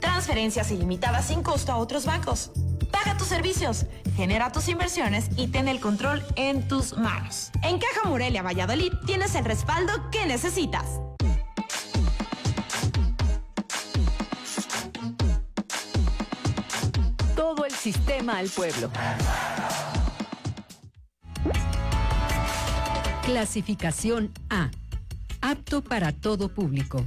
transferencias ilimitadas sin costo a otros bancos. Paga tus servicios, genera tus inversiones y ten el control en tus manos. En Caja Morelia Valladolid tienes el respaldo que necesitas. Todo el sistema al pueblo. Clasificación A. Apto para todo público.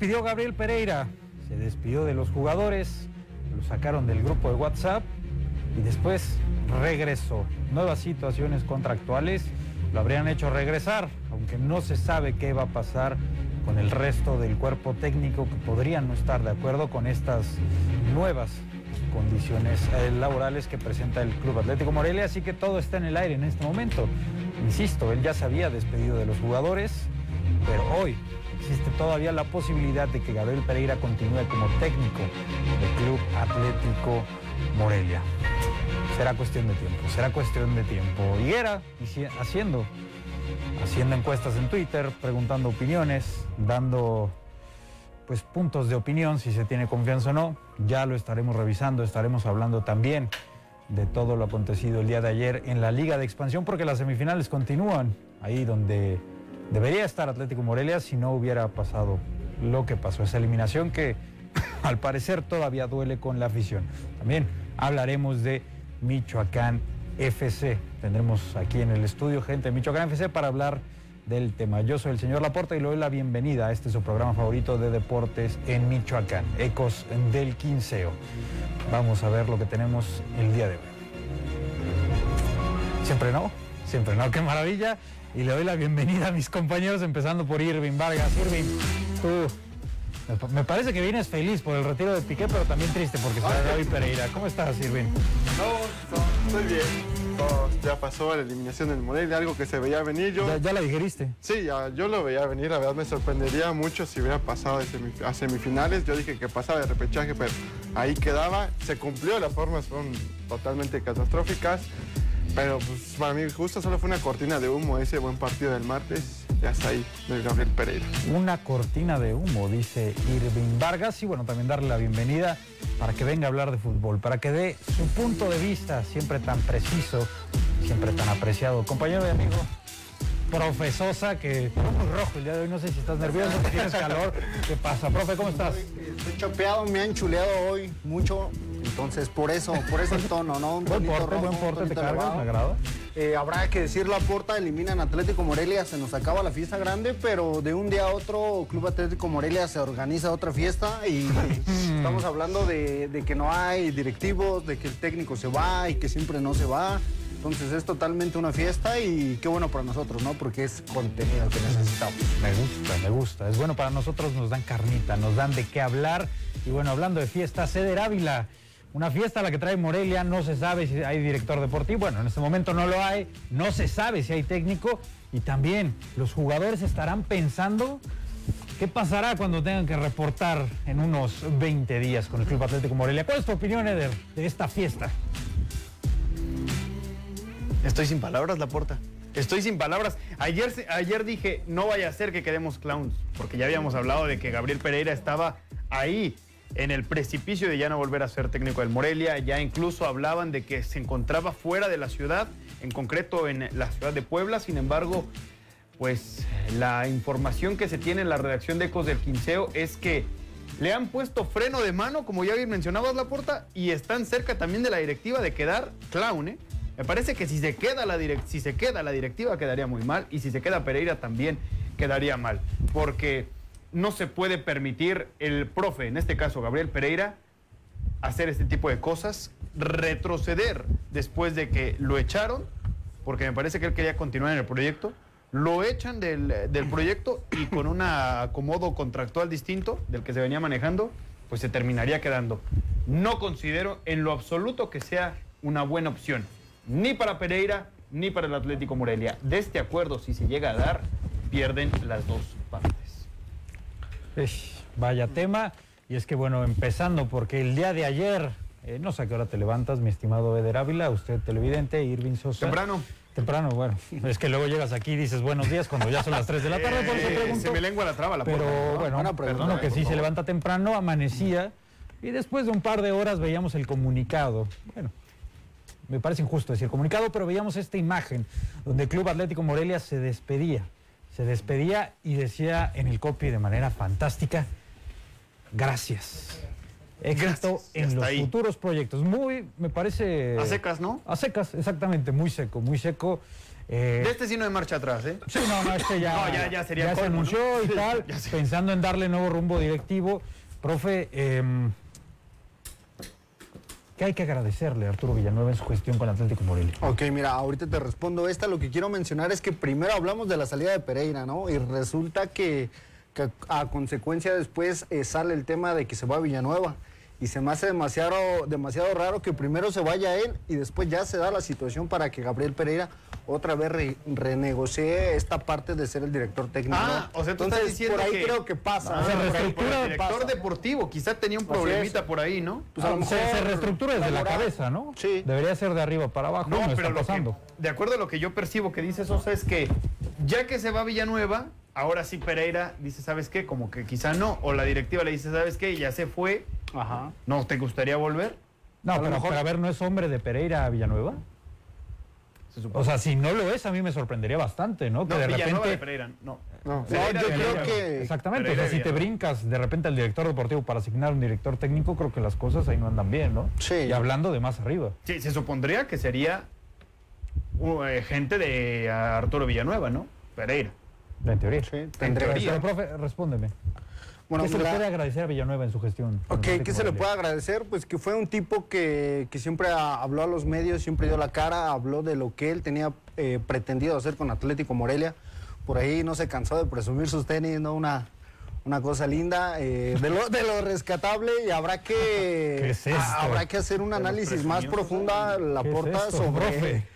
Despidió Gabriel Pereira, se despidió de los jugadores, lo sacaron del grupo de WhatsApp y después regresó. Nuevas situaciones contractuales lo habrían hecho regresar, aunque no se sabe qué va a pasar con el resto del cuerpo técnico que podrían no estar de acuerdo con estas nuevas condiciones eh, laborales que presenta el Club Atlético Morelia, así que todo está en el aire en este momento. Insisto, él ya se había despedido de los jugadores, pero hoy existe todavía la posibilidad de que Gabriel Pereira continúe como técnico del Club Atlético Morelia. Será cuestión de tiempo, será cuestión de tiempo. Y era haciendo, haciendo encuestas en Twitter, preguntando opiniones, dando pues puntos de opinión, si se tiene confianza o no. Ya lo estaremos revisando, estaremos hablando también de todo lo acontecido el día de ayer en la Liga de Expansión, porque las semifinales continúan ahí donde debería estar Atlético Morelia si no hubiera pasado lo que pasó, esa eliminación que al parecer todavía duele con la afición. También hablaremos de Michoacán FC. Tendremos aquí en el estudio gente de Michoacán FC para hablar del tema. Yo soy el señor Laporta y le doy la bienvenida a este su programa favorito de deportes en Michoacán, Ecos del Quinceo. Vamos a ver lo que tenemos el día de hoy. Siempre no, siempre no, qué maravilla. Y le doy la bienvenida a mis compañeros, empezando por Irving Vargas. Irving, tú, me parece que vienes feliz por el retiro de Piqué, pero también triste porque se va David Pereira. ¿Cómo estás, Irving? No, no, estoy bien. Todo, ya pasó la eliminación del Morelia, algo que se veía venir. Yo, ¿Ya, ya la digeriste? Sí, ya, yo lo veía venir. La verdad me sorprendería mucho si hubiera pasado a, semif a semifinales. Yo dije que pasaba de repechaje, pero ahí quedaba. Se cumplió, las formas fueron totalmente catastróficas. Pero pues para mí justo solo fue una cortina de humo ese buen partido del martes. Ya está ahí, del Gabriel Pereira. Una cortina de humo, dice Irving Vargas. Y bueno, también darle la bienvenida para que venga a hablar de fútbol, para que dé su punto de vista, siempre tan preciso, siempre tan apreciado. Compañero y amigo, profesosa, que está muy rojo el día de hoy. No sé si estás nervioso, si tienes calor. ¿Qué pasa? Profe, ¿cómo estás? Estoy chopeado, me han chuleado hoy mucho. Entonces, por eso, por eso el tono, ¿no? Un Buen porte, rojo, buen porte, te cargas, me agrada. Eh, habrá que decir la porta, eliminan Atlético Morelia, se nos acaba la fiesta grande, pero de un día a otro Club Atlético Morelia se organiza otra fiesta y estamos hablando de, de que no hay directivos, de que el técnico se va y que siempre no se va. Entonces es totalmente una fiesta y qué bueno para nosotros, ¿no? Porque es contenido que necesitamos. Me gusta, me gusta. Es bueno para nosotros, nos dan carnita, nos dan de qué hablar. Y bueno, hablando de fiesta, Ceder Ávila. Una fiesta a la que trae Morelia, no se sabe si hay director deportivo. Bueno, en este momento no lo hay, no se sabe si hay técnico. Y también los jugadores estarán pensando qué pasará cuando tengan que reportar en unos 20 días con el Club Atlético Morelia. ¿Cuál es tu opinión, Eder, de esta fiesta? Estoy sin palabras, Laporta. Estoy sin palabras. Ayer, ayer dije, no vaya a ser que quedemos clowns, porque ya habíamos hablado de que Gabriel Pereira estaba ahí, en el precipicio de ya no volver a ser técnico del Morelia. Ya incluso hablaban de que se encontraba fuera de la ciudad, en concreto en la ciudad de Puebla. Sin embargo, pues la información que se tiene en la redacción de Ecos del Quinceo es que le han puesto freno de mano, como ya bien mencionabas, Laporta, y están cerca también de la directiva de quedar clown, ¿eh? Me parece que si se queda la, si se queda la directiva quedaría muy mal y si se queda Pereira también quedaría mal, porque no se puede permitir el profe, en este caso Gabriel Pereira, hacer este tipo de cosas retroceder después de que lo echaron, porque me parece que él quería continuar en el proyecto, lo echan del, del proyecto y con un acomodo contractual distinto del que se venía manejando, pues se terminaría quedando. No considero en lo absoluto que sea una buena opción, ni para Pereira ni para el Atlético Morelia. De este acuerdo, si se llega a dar, pierden las dos partes. Vaya tema. Y es que, bueno, empezando porque el día de ayer, eh, no sé a qué hora te levantas, mi estimado Eder Ávila, usted televidente, Irving Sosa. Temprano. Temprano, bueno. Es que luego llegas aquí y dices buenos días cuando ya son las 3 de la tarde, por eso Eh, pregunto. se me lengua la traba la Pero puerta, ¿no? bueno, pregunta, perdono eh, que sí se levanta temprano, amanecía y después de un par de horas veíamos el comunicado. Bueno, me parece injusto decir comunicado, pero veíamos esta imagen donde el Club Atlético Morelia se despedía. Se despedía y decía en el copy de manera fantástica, gracias. Éxito en los ahí. futuros proyectos. Muy, me parece... A secas, ¿no? A secas, exactamente, muy seco, muy seco. Eh, De este sí no hay marcha atrás, ¿eh? Sí, no, no, este ya, No, ya- ya sería se anunció y tal, pensando en darle nuevo rumbo directivo. Profe, em, ¿qué hay que agradecerle a Arturo Villanueva en su gestión con Atlético Morelia? Ok, mira, ahorita te respondo esta. Lo que quiero mencionar es que primero hablamos de la salida de Pereira, ¿no? Y resulta que, a consecuencia después eh, sale el tema de que se va a Villanueva. Y se me hace demasiado, demasiado raro que primero se vaya él y después ya se da la situación para que Gabriel Pereira otra vez re- renegocie esta parte de ser el director técnico. Ah, ¿no? o sea, tú Entonces, estás diciendo por ahí que- creo que pasa. No, ¿no? se reestructura el director pasa. deportivo quizá tenía un problemita por ahí, ¿no? Pues a lo se, mejor se reestructura desde la laboral. cabeza, ¿no? Sí. Debería ser de arriba para abajo, no, No, pero está que, pasando. de acuerdo a lo que yo percibo que dice Sosa es que ya que se va a Villanueva, ahora sí Pereira dice, ¿sabes qué? Como que quizá no. O la directiva le dice, ¿sabes qué? Ya se fue. Ajá. ¿No te gustaría volver? No, a pero, mejor- pero a ver, ¿no es hombre de Pereira a Villanueva? Se supone. O sea, si no lo es, a mí me sorprendería bastante, ¿no? Que no, de Villanueva repente... de Pereira, no. No. Pereira yo creo que Exactamente, Pereira o sea, si te brincas de repente al director deportivo para asignar un director técnico, creo que las cosas ahí no andan bien, ¿no? Sí. Y hablando de más arriba. Sí, se supondría que sería uh, eh, gente de Arturo Villanueva, ¿no? Pereira. En teoría. Sí, tendría teoría. Pero, profe, respóndeme. Bueno, ¿Qué se le puede agradecer a Villanueva en su gestión? Ok, ¿qué se le puede agradecer? Pues que fue un tipo que, que siempre a- habló a los medios, siempre dio la cara, habló de lo que él tenía eh, pretendido hacer con Atlético Morelia. Por ahí no se cansó de presumir sus tenis, ¿no? Una, una cosa linda, eh, de, lo, de lo rescatable y habrá que, habrá que hacer un análisis más profunda, la ¿Qué es porta sobre, profe?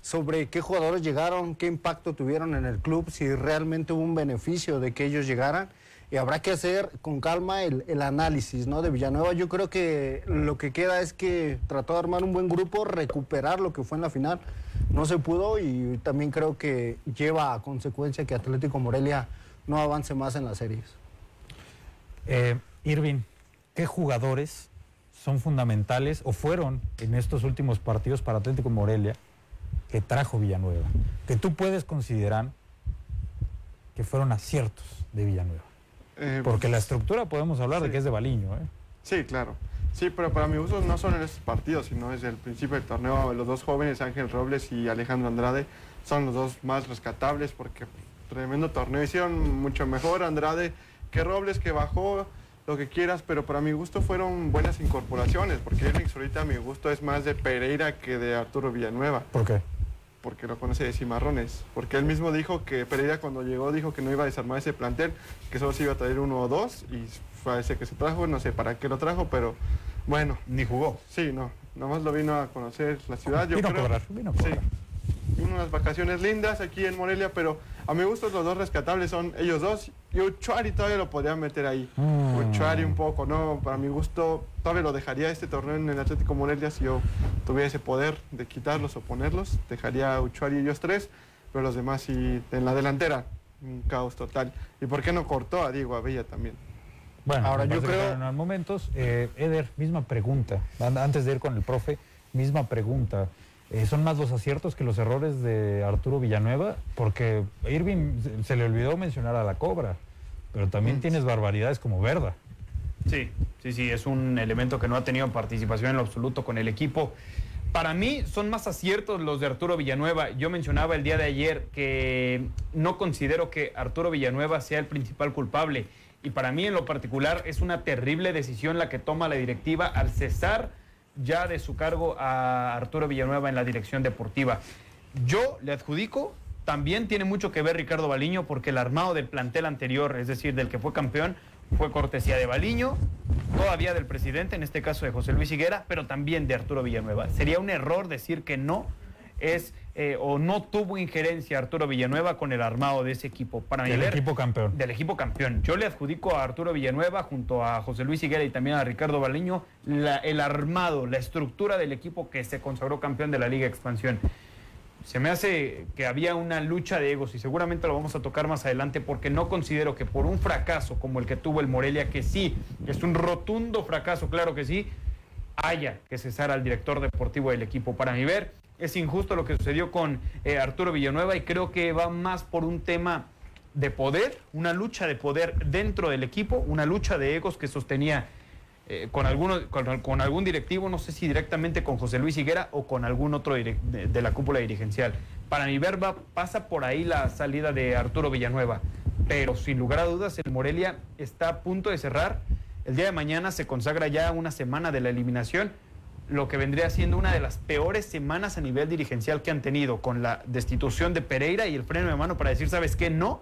sobre qué jugadores llegaron, qué impacto tuvieron en el club, si realmente hubo un beneficio de que ellos llegaran. Y habrá que hacer con calma el, análisis ¿no? de Villanueva. Yo creo que lo que queda es que trató de armar un buen grupo, recuperar lo que fue en la final. No se pudo y también creo que lleva a consecuencia que Atlético Morelia no avance más en las series. Eh, Irving, ¿qué jugadores son fundamentales o fueron en estos últimos partidos para Atlético Morelia que trajo Villanueva? Que tú puedes considerar que fueron aciertos de Villanueva. Eh, Porque la estructura podemos hablar de que es de Baliño, ¿eh? Sí, claro. Sí, pero para mi uso no son en estos partidos, sino desde el principio del torneo. Los dos jóvenes, Ángel Robles y Alejandro Andrade, son los dos más rescatables porque tremendo torneo. Hicieron mucho mejor Andrade que Robles, que bajó lo que quieras, pero para mi gusto fueron buenas incorporaciones, porque Irving ahorita a mi gusto es más de Pereira que de Arturo Villanueva, ¿Por qué? Porque lo conoce de cimarrones. Porque él mismo dijo que Pereira cuando llegó dijo que no iba a desarmar ese plantel, que solo se iba a traer uno o dos, y fue ese que se trajo, no sé para qué lo trajo, pero bueno, Ni jugó. Sí, no, nada más lo vino a conocer la ciudad. Yo Vino a creo, cobrar, vino a cobrar. Sí, unas vacaciones lindas aquí en Morelia, pero a mi gusto los dos rescatables son ellos dos. Y Uchuari todavía lo podría meter ahí. Mm. Uchuari un poco, ¿no? Para mi gusto todavía lo dejaría este torneo en el Atlético Morelia si yo tuviera ese poder de quitarlos o ponerlos. Dejaría a Uchuari y ellos tres, pero los demás sí en la delantera. Un caos total. ¿Y por qué no cortó a Diego Abella también? Bueno, Ahora, yo creo- fueron momentos. Eh, Eder, misma pregunta. An- Antes de ir con el profe, misma pregunta. Eh, ¿Son más los aciertos que los errores de Arturo Villanueva? Porque Irving se- se le olvidó mencionar a la cobra, pero también Mm. tienes barbaridades como Verda. Sí, sí, sí, es un elemento que no ha tenido participación en lo absoluto con el equipo. Para mí son más aciertos los de Arturo Villanueva. Yo mencionaba el día de ayer que no considero que Arturo Villanueva sea el principal culpable. Y para mí en lo particular es una terrible decisión la que toma la directiva al cesar ya de su cargo a Arturo Villanueva en la dirección deportiva. Yo le adjudico, también tiene mucho que ver Ricardo Baliño porque el armado del plantel anterior, es decir, del que fue campeón, fue cortesía de Baliño, todavía del presidente, en este caso de José Luis Higuera, pero también de Arturo Villanueva. Sería un error decir que no es eh, o no tuvo injerencia Arturo Villanueva con el armado de ese equipo. Para Del equipo campeón. Del equipo campeón. Yo le adjudico a Arturo Villanueva junto a José Luis Higuera y también a Ricardo Baliño la- el armado, la estructura del equipo que se consagró campeón de la Liga Expansión. Se me hace que había una lucha de egos y seguramente lo vamos a tocar más adelante porque no considero que por un fracaso como el que tuvo el Morelia, que sí, es un rotundo fracaso, claro que sí, haya que cesar al director deportivo del equipo. Para mi ver, es injusto lo que sucedió con eh, Arturo Villanueva y creo que va más por un tema de poder, una lucha de poder dentro del equipo, una lucha de egos que sostenía eh, con, alguno, con, algún directivo, no sé si directamente con José Luis Higuera o con algún otro de, de la cúpula dirigencial. Para mi ver, va- pasa por ahí la salida de Arturo Villanueva, pero sin lugar a dudas el Morelia está a punto de cerrar. El día de mañana se consagra ya una semana de la eliminación, lo que vendría siendo una de las peores semanas a nivel dirigencial que han tenido, con la destitución de Pereira y el freno de mano para decir, ¿sabes qué? No,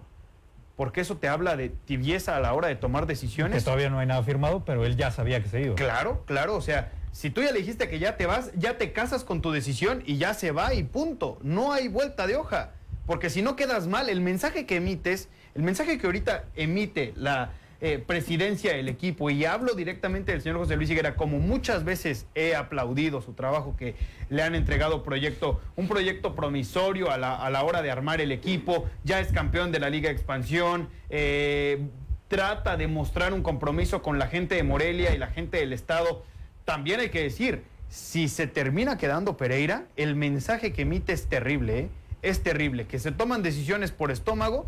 porque eso te habla de tibieza a la hora de tomar Que decisiones. todavía no hay nada firmado, pero él ya sabía que se iba. Claro, claro, o sea, si tú ya le dijiste que ya te vas, ya te casas con tu decisión y ya se va y punto. No hay vuelta de hoja. Porque si no quedas mal, el mensaje que emites, el mensaje que ahorita emite la eh, presidencia del equipo, y hablo directamente del señor José Luis Higuera, como muchas veces he aplaudido su trabajo que le han entregado proyecto, un proyecto promisorio a la, a la hora de armar el equipo, ya es campeón de la Liga Expansión, eh, trata de mostrar un compromiso con la gente de Morelia y la gente del Estado. También hay que decir, si se termina quedando Pereira, el mensaje que emite es terrible, ¿eh? es terrible, que se toman decisiones por estómago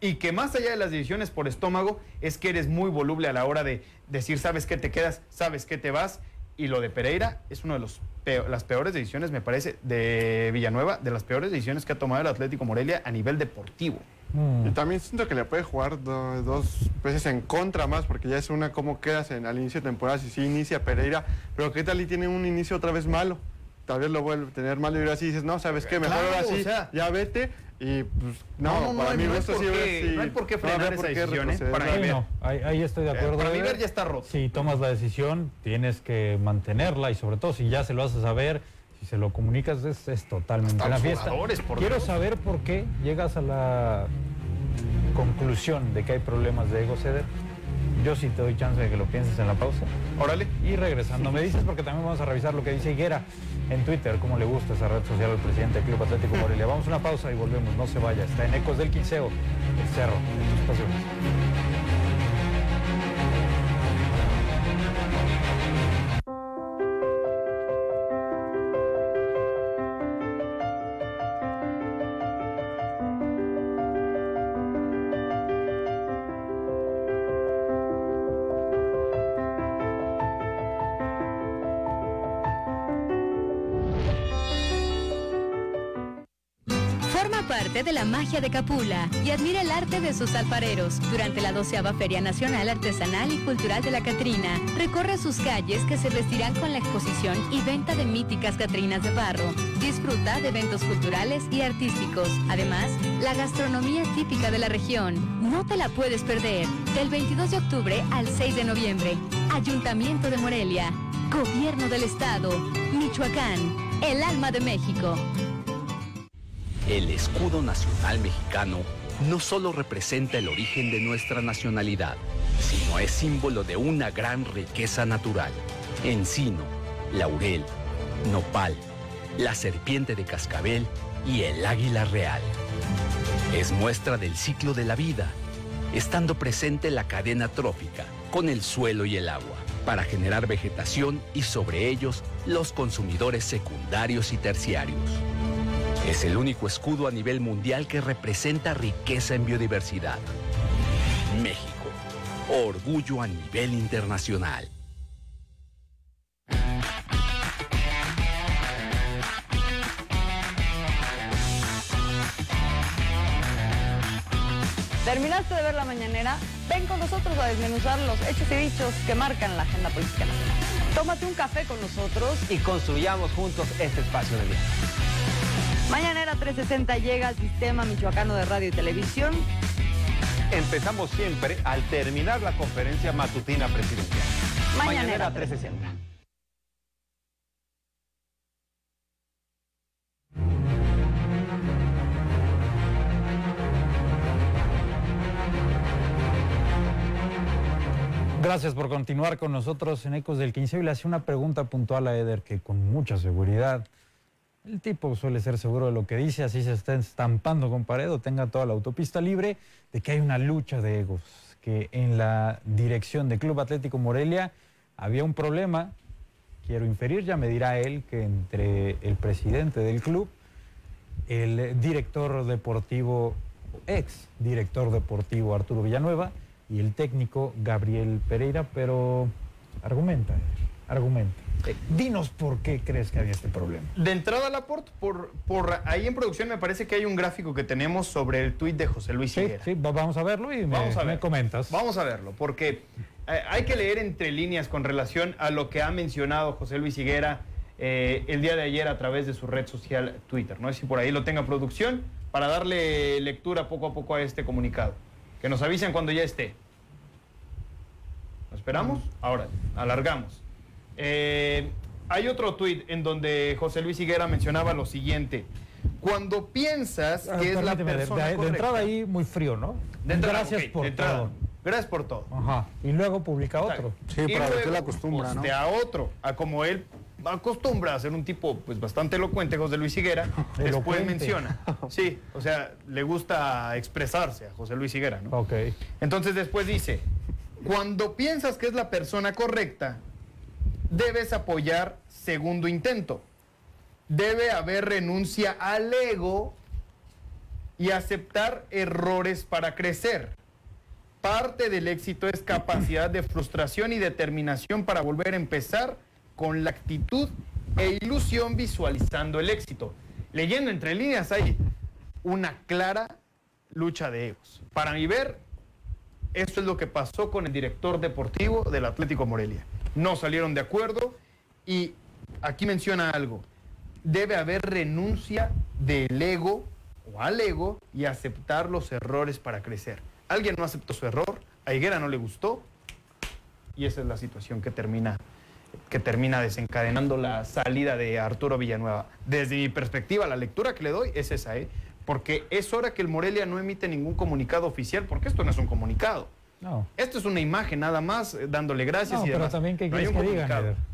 y que más allá de las decisiones por estómago es que eres muy voluble a la hora de decir sabes que te quedas, sabes que te vas y lo de Pereira es una de los las peores decisiones me parece de Villanueva, de las peores decisiones que ha tomado el Atlético Morelia a nivel deportivo. Mm. Y también siento que le puede jugar do- dos veces en contra más, porque ya es una cómo quedas en, al inicio de temporada, si sí inicia Pereira, pero qué tal y tiene un inicio otra vez malo. Tal vez lo vuelve a tener malo y ahora sí dices, no, ¿sabes qué? Mejor Claro, ahora sí, o sea- ya vete. Y pues, no, No, no, no, para mí no hay gusto por sí, qué- sí, no hay por qué no frenar esa por qué decisión, ¿eh? Para Sí, mí, no, ahí, ahí estoy de acuerdo. para Eder. ver ya está roto. Si tomas la decisión, tienes que mantenerla y sobre todo si ya se lo haces saber, si se lo comunicas, es, es totalmente una fiesta. Quiero Dios. saber por qué llegas a la conclusión de que hay problemas de ego, Ceder. Yo sí te doy chance de que lo pienses en la pausa. Órale. Y regresando, me dices porque también vamos a revisar lo que dice Higuera en Twitter, cómo le gusta esa red social al presidente del Club Atlético Morelia. Vamos a una pausa y volvemos, no se vaya. Está en Ecos del Quinceo, el Cerro, en tus pasiones. Magia de Capula y admira el arte de sus alfareros durante la doceava Feria Nacional Artesanal y Cultural de la Catrina. Recorre sus calles que se vestirán con la exposición y venta de míticas Catrinas de barro. Disfruta de eventos culturales y artísticos. Además, la gastronomía típica de la región. No te la puedes perder. Del 22 de octubre al 6 de noviembre. Ayuntamiento de Morelia. Gobierno del Estado. Michoacán. El alma de México. El escudo nacional mexicano no solo representa el origen de nuestra nacionalidad, sino es símbolo de una gran riqueza natural. Encino, laurel, nopal, la serpiente de cascabel y el águila real. Es muestra del ciclo de la vida, estando presente la cadena trófica con el suelo y el agua, para generar vegetación y sobre ellos los consumidores secundarios y terciarios. Es el único escudo a nivel mundial que representa riqueza en biodiversidad. México, orgullo a nivel internacional. ¿Terminaste de ver la mañanera? Ven con nosotros a desmenuzar los hechos y dichos que marcan la agenda política nacional. Tómate un café con nosotros. Y construyamos juntos este espacio de vida. Mañanera 360 llega al sistema michoacano de radio y televisión. Empezamos siempre al terminar la conferencia matutina presidencial. Mañanera, Mañanera 360. Gracias por continuar con nosotros en Ecos del 15. Y le hacía una pregunta puntual a Eder que con mucha seguridad, el tipo suele ser seguro de lo que dice, así se está estampando con pared o tenga toda la autopista libre, de que hay una lucha de egos, que en la dirección de Club Atlético Morelia había un problema, quiero inferir, ya me dirá él, que entre el presidente del club, el director deportivo, ex director deportivo Arturo Villanueva, y el técnico Gabriel Pereira, pero argumenta, argumenta. Dinos por qué crees que había este problema. De entrada, Laporte, por, por ahí en producción me parece que hay un gráfico que tenemos sobre el tuit de José Luis Sí, Higuera. sí, va- vamos a verlo y me, Vamos a me ver. comentas. Vamos a verlo, porque eh, hay que leer entre líneas con relación a lo que ha mencionado José Luis Higuera eh, el día de ayer a través de su red social Twitter. No sé si por ahí lo tenga producción para darle lectura poco a poco a este comunicado. Que nos avisen cuando ya esté. ¿Lo esperamos? Ahora, alargamos. Eh, hay otro tuit en donde José Luis Higuera mencionaba lo siguiente. Cuando piensas Ah, que es la de- persona de, de correcta- entrada ahí muy frío, ¿no? De entrada, Gracias por de entrada. todo. Gracias por todo. Ajá. Y luego publica otro. Sí, Y para luego la acostumbra, ¿no? postea otro, a como él acostumbra a ser un tipo pues bastante elocuente, José Luis Higuera, después Elocuente. menciona. Sí, o sea, le gusta expresarse a José Luis Higuera, ¿no? Ok. Entonces después dice, cuando piensas que es la persona correcta, debes apoyar segundo intento. Debe haber renuncia al ego y aceptar errores para crecer. Parte del éxito es capacidad de frustración y determinación para volver a empezar con la actitud e ilusión visualizando el éxito. Leyendo entre líneas hay una clara lucha de egos. Para mi ver, esto es lo que pasó con el director deportivo del Atlético Morelia. No salieron de acuerdo y aquí menciona algo. Debe haber renuncia del ego o al ego y aceptar los errores para crecer. Alguien no aceptó su error, a Higuera no le gustó y esa es la situación que termina que termina desencadenando la salida de Arturo Villanueva. Desde mi perspectiva, la lectura que le doy es esa, ¿eh? porque es hora que el Morelia no emite ningún comunicado oficial, porque esto no es un comunicado. No. Esto es una imagen nada más, eh, dándole gracias No, y pero demás. también, ¿qué No hay quieres un que digan, comunicado. Eder?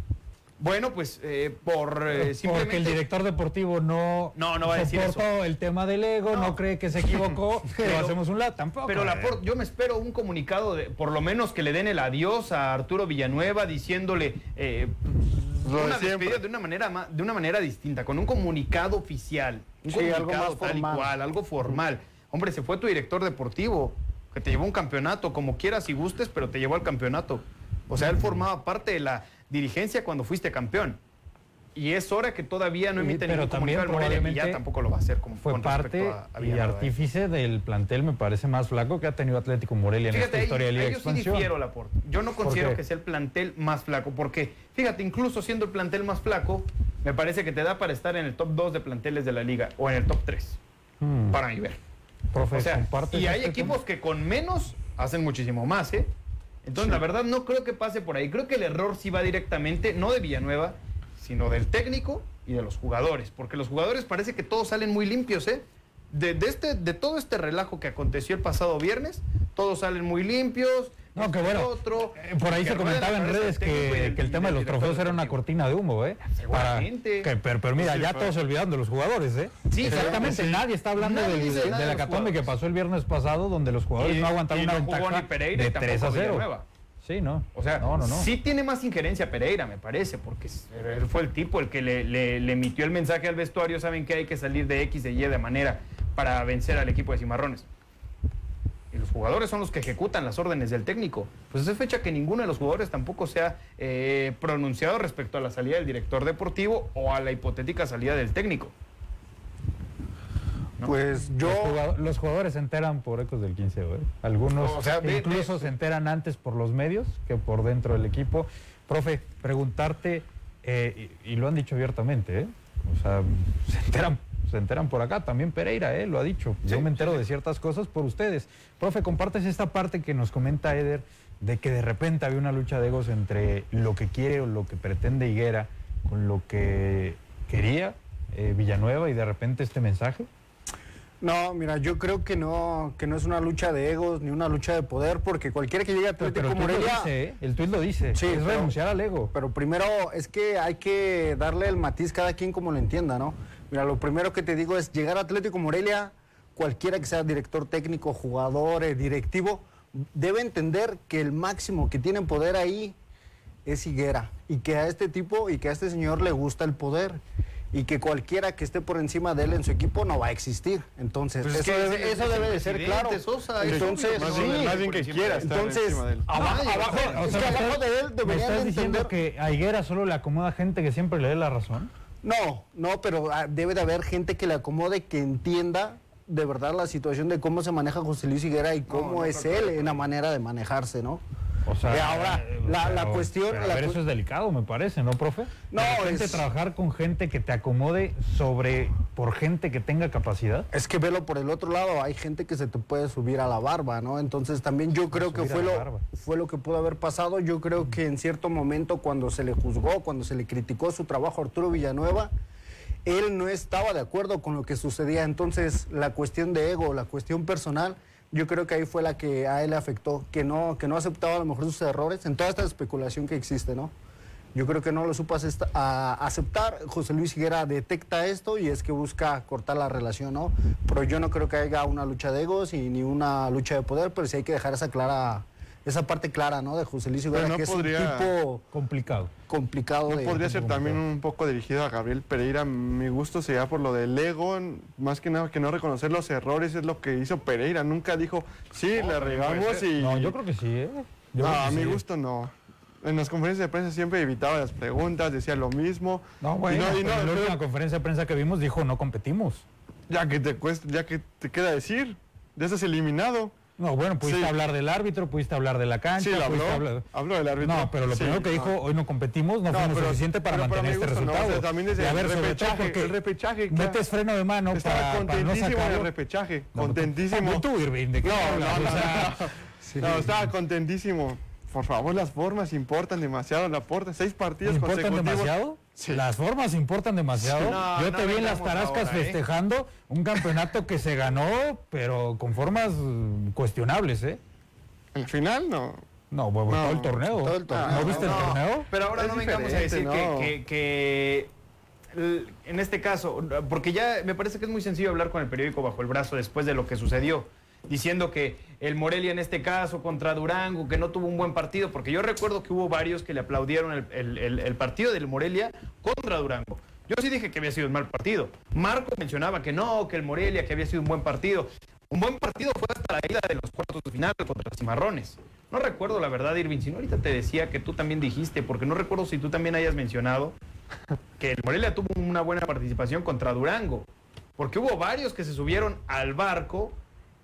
Bueno, pues eh, por eh, simplemente... Porque el director deportivo no, No, no va a decir soportó el tema del ego, no, No. cree que se equivocó, pero Pero- hacemos un lado tampoco. Pero. Laporte, yo me espero un comunicado, de, por lo menos que le den el adiós a Arturo Villanueva diciéndole eh, una despedida de una manera ma- de una manera distinta, con un comunicado oficial, un Sí, algo comunicado más tal y cual, algo formal. Hombre, se fue tu director deportivo, que te llevó un campeonato, como quieras y gustes, pero te llevó al campeonato. O sea, él formaba parte de la dirigencia cuando fuiste campeón. Y es hora que todavía no Sí, emite pero ningún también el Morelia, y ya probablemente tampoco lo va a hacer como Fue parte a- a y artífice del plantel, me parece más flaco que ha tenido Atlético Morelia en Fíjate, esta ahí, historia de Liga sí Expansión. difiero, Laporte. Yo no considero que sea el plantel más flaco, porque, fíjate, incluso siendo el plantel más flaco, me parece que te da para estar en el top 2 de planteles de la liga, o en el top 3, Mm, para mi ver. Profe, O sea, ¿compartes y hay este equipos que con menos hacen muchísimo más, ¿eh? Entonces, la verdad, no creo que pase por ahí. Creo que el error sí va directamente, no de Villanueva, sino del técnico y de los jugadores. Porque los jugadores parece que todos salen muy limpios, ¿eh? De, de este, de todo este relajo que aconteció el pasado viernes, todos salen muy limpios. No, que bueno, otro, eh, por ahí que se comentaba en redes que, el tema de los trofeos era una cortina de humo, ¿eh? Seguramente. que, pero, pero mira, Sí, ya todos se olvidaron de los jugadores, ¿eh? Sí, Exactamente, sí. nadie está hablando Nadie del- de la los catombe que jugadores. pasó el viernes pasado, donde los jugadores Y- no aguantaron y una no jugó ventaja ni Pereira y de tampoco 3 a 0. Villanueva. Sí, no. O sea, no, no, no. sí tiene más injerencia Pereira, me parece, porque él fue el tipo el que le, le- le emitió el mensaje al vestuario, saben que hay que salir de X, de Y de manera para vencer al equipo de Cimarrones. Jugadores son los que ejecutan las órdenes del técnico. Pues es fecha que ninguno de los jugadores tampoco se ha eh, pronunciado respecto a la salida del director deportivo o a la hipotética salida del técnico. Pues yo... Los, jugado- los jugadores se enteran por ecos del 15, güey. Algunos O sea, incluso se enteran antes por los medios que por dentro del equipo. Profe, preguntarte, eh, y, y lo han dicho abiertamente, ¿eh? O sea, se enteran, se enteran por acá. También Pereira, ¿eh? Lo ha dicho. Yo me entero de ciertas cosas por ustedes. Profe, compartes esta parte que nos comenta Eder de que de repente había una lucha de egos entre lo que quiere o lo que pretende Higuera con lo que quería eh, Villanueva y de repente este mensaje. No, mira, yo creo que no, que no es una lucha de egos ni una lucha de poder, porque cualquiera que llegue a Pero, Atlético pero el tuit lo Morelia... dice, ¿eh? El tuit lo dice. Sí, es pero- renunciar al ego. Pero primero es que hay que darle el matiz cada quien como lo entienda, ¿no? Mira, lo primero que te digo es llegar a Atlético Morelia, cualquiera que sea director técnico, jugador, eh, directivo, debe entender que el máximo que tiene poder ahí es Higuera y que a este tipo y que a este señor le gusta el poder y que cualquiera que esté por encima de él en su equipo no va a existir. Entonces, Pues es eso que debe, eso debe de ser claro. Sosa, entonces, Más bien, más que quiera estar entonces, encima de él. abajo, o sea, es o que sea, abajo de él ¿Me deberían estás diciendo entender que a Higuera solo le acomoda gente que siempre le dé la razón? No, no, pero ah, debe de haber gente que le acomode, que entienda de verdad la situación de cómo se maneja José Luis Higuera y cómo es él en la manera de manejarse, ¿no? O sea, ahora, eh, la- la cuestión- pero a ver, cu- eso es delicado, me parece, ¿no, profe? No, es- trabajar con gente que te acomode sobre por gente que tenga capacidad. Es que velo por el otro lado, hay gente que se te puede subir a la barba, ¿no? Entonces también yo creo que fue lo, barba. fue lo que pudo haber pasado. Yo creo que en cierto momento cuando se le juzgó, cuando se le criticó su trabajo a Arturo Villanueva, él no estaba de acuerdo con lo que sucedía. Entonces la cuestión de ego, la cuestión personal, yo creo que ahí fue la que a él le afectó, que no, que no aceptaba a lo mejor sus errores en toda esta especulación que existe, ¿no? Yo creo que no lo supo aceptar. José Luis Higuera detecta esto y es que busca cortar la relación, ¿no? Pero yo no creo que haya una lucha de egos y ni una lucha de poder, pero sí hay que dejar esa clara, esa parte clara, ¿no? De José Luis Higuera, no que es un tipo Complicado. complicado No de... podría ser también un poco dirigido a Gabriel Pereira. Mi gusto sería por lo del ego, más que nada que no reconocer los errores es lo que hizo Pereira. Nunca dijo, sí, le regamos y... No, yo creo que sí, ¿eh? Yo No, a mi sí. gusto no. En las conferencias de prensa siempre evitaba las preguntas, decía lo mismo. No, bueno, Y no- y no, pero en la pero última conferencia de prensa que vimos dijo no competimos. ya que te cuesta, ya que te queda decir, ya estás eliminado. No, bueno, pudiste Sí. hablar del árbitro, pudiste hablar de la cancha. Sí, lo habló, hablar- habló del árbitro. No, pero lo Sí, primero que no. dijo, hoy no competimos, no, No, fuimos pero- suficiente para pero para mantener este gusto no, resultado. o sea, también desde el todo repechaje, porque el repechaje, claro. metes freno de mano Estaba para, para no contentísimo en sacarlo. el repechaje, No, contentísimo. también tú, Irving, ¿de qué No, no, no, O sea, no. No, estaba contentísimo. Por favor, las formas importan demasiado. La porta, seis partidos ¿Importan consecutivos. demasiado? Sí. Las formas importan demasiado. No, Yo no te vi en las tarascas ahora, ¿eh? festejando un campeonato que se ganó, pero con formas mm, cuestionables, ¿eh? El final, no. No, bueno, No, todo el torneo. todo el torneo. ¿No viste No, el torneo? Pero ahora Es no vengamos a decir que, que- en este caso, porque ya me parece que es muy sencillo hablar con el periódico bajo el brazo después de lo que sucedió, diciendo que el Morelia en este caso contra Durango, que no tuvo un buen partido, porque yo recuerdo que hubo varios que le aplaudieron el, partido del Morelia contra Durango. Yo sí dije que había sido un mal partido. Marco mencionaba que no, que el Morelia, que había sido un buen partido. Un buen partido fue hasta la ida de los cuartos de final contra Cimarrones. No recuerdo la verdad, Irving, si no ahorita te decía que tú también dijiste, porque no recuerdo si tú también hayas mencionado que el Morelia tuvo una buena participación contra Durango, porque hubo varios que se subieron al barco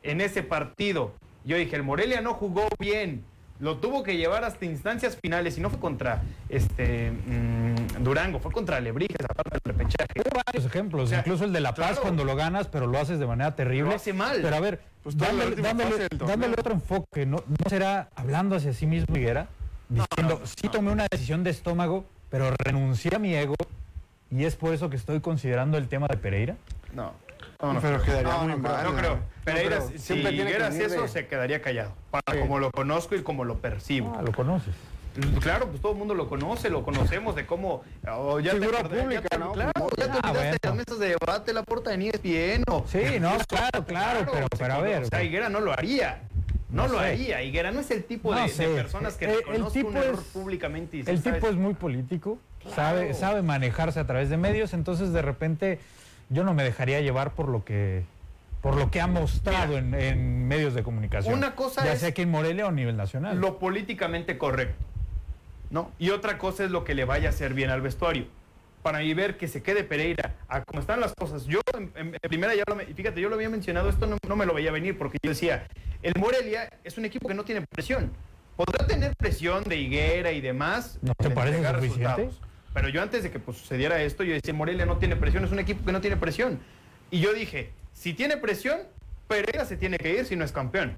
en ese partido. Yo dije, el Morelia no jugó bien, lo tuvo que llevar hasta instancias finales y no fue contra este mm, Durango, fue contra Lebrijes, aparte del repechaje. Hubo varios ejemplos, O sea, incluso el de La Paz claro. cuando lo ganas, pero lo haces de manera terrible. Lo hace mal. Pero a ver, Pues dándole, dándole- otro enfoque, ¿no, ¿no será hablando hacia sí mismo Higuera? Diciendo, sí tomé una decisión de estómago, pero renuncié a mi ego y es por eso que estoy considerando el tema de Pereira. No. Pero quedaría No, muy no, mal. No creo. No Pereira, si venir de- eso, se quedaría callado. Para Sí. como lo conozco y como lo percibo. Ah, lo conoces. Claro, pues todo el mundo lo conoce, lo conocemos de cómo. oh, ya te Figura ya pública, te- ¿no? Claro, ya te Ah, olvidaste de bueno. las mesas de debate, la puerta de ESPN. o- Sí, no, claro, claro, pero, a ver. O sea, Higuera no lo haría. No, No lo sé. haría. Higuera no es el tipo de, No personas que El- el reconozca tipo un error es- públicamente. y El "¿Sabes tipo es muy político, sabe, sabe manejarse a través de medios, entonces de repente yo no me dejaría llevar por lo que por lo que ha mostrado en, en medios de comunicación. Una cosa ya es- sea aquí en Morelia o a nivel nacional. lo políticamente correcto. ¿No? Y otra cosa es lo que le vaya a hacer bien al vestuario. para mí ver que se quede Pereira a cómo están las cosas. Yo en, primera ya lo, me- fíjate, yo lo había mencionado, esto no, no me lo veía venir porque yo decía, el Morelia es un equipo que no tiene presión. Podrá tener presión de Higuera y demás. ¿No te parece suficiente? resultados. Pero yo antes de que pues, sucediera esto, yo decía, Morelia no tiene presión, es un equipo que no tiene presión. Y yo dije, si tiene presión, Pereira se tiene que ir si no es campeón.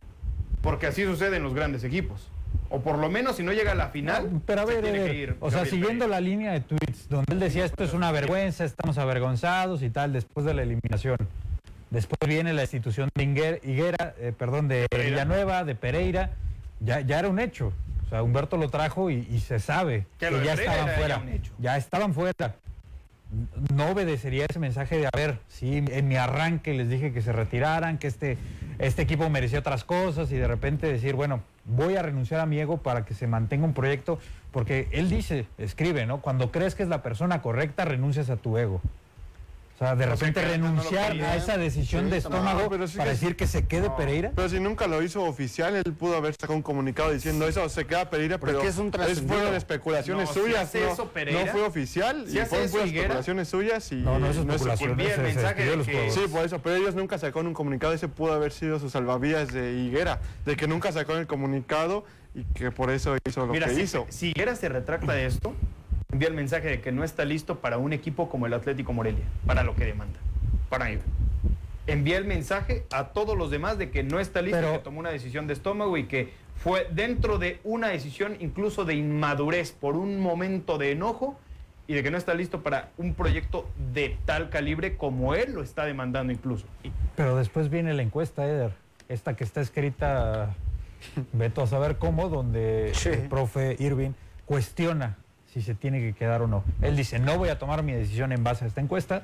Porque así sucede en los grandes equipos. O por lo menos si no llega a la final, No, pero a se ver, tiene que ir o sea, siguiendo Pereira. la línea de tweets donde él decía esto es una vergüenza, estamos avergonzados y tal, después de la eliminación. Después viene la institución de Higuera, eh, perdón, de Pereira. Villanueva, de Pereira, ya, ya era un hecho. O sea, Humberto lo trajo y, y se sabe Que ya estaban era fuera. hecho. Ya estaban fuera. No obedecería ese mensaje de, a ver, sí, en mi arranque les dije que se retiraran, que este, este equipo merecía otras cosas y de repente decir, bueno, voy a renunciar a mi ego para que se mantenga un proyecto, porque él dice, escribe, ¿no? Cuando crees que es la persona correcta, renuncias a tu ego. O sea, de No repente renunciar a esa decisión Sí, de estómago sí para que- decir que se quede No. Pereira. Pero si nunca lo hizo oficial, él pudo haber sacado un comunicado diciendo eso, se queda Pereira, Pero pero, es es un trascendido. fueron especulaciones No, si suyas, no, eso Pereira, no fue oficial si y fueron eso especulaciones suyas y No, no es no es de los que-. Sí, por eso, pero ellos nunca sacaron un comunicado, ese pudo haber sido su salvavidas de Higuera, de que nunca sacó el comunicado y que por eso hizo lo Mira, que si, hizo. si Higuera se retracta de esto, envía el mensaje de que no está listo para un equipo como el Atlético Morelia, para lo que demanda. Para mí. Envía el mensaje a todos los demás de que no está listo, Pero- que tomó una decisión de estómago y que fue dentro de una decisión incluso de inmadurez por un momento de enojo y de que no está listo para un proyecto de tal calibre como él lo está demandando incluso. Pero después viene la encuesta, Eder, esta que está escrita, veto a saber cómo, donde Sí. el profe Irving cuestiona si se tiene que quedar o no. Él dice, no voy a tomar mi decisión en base a esta encuesta,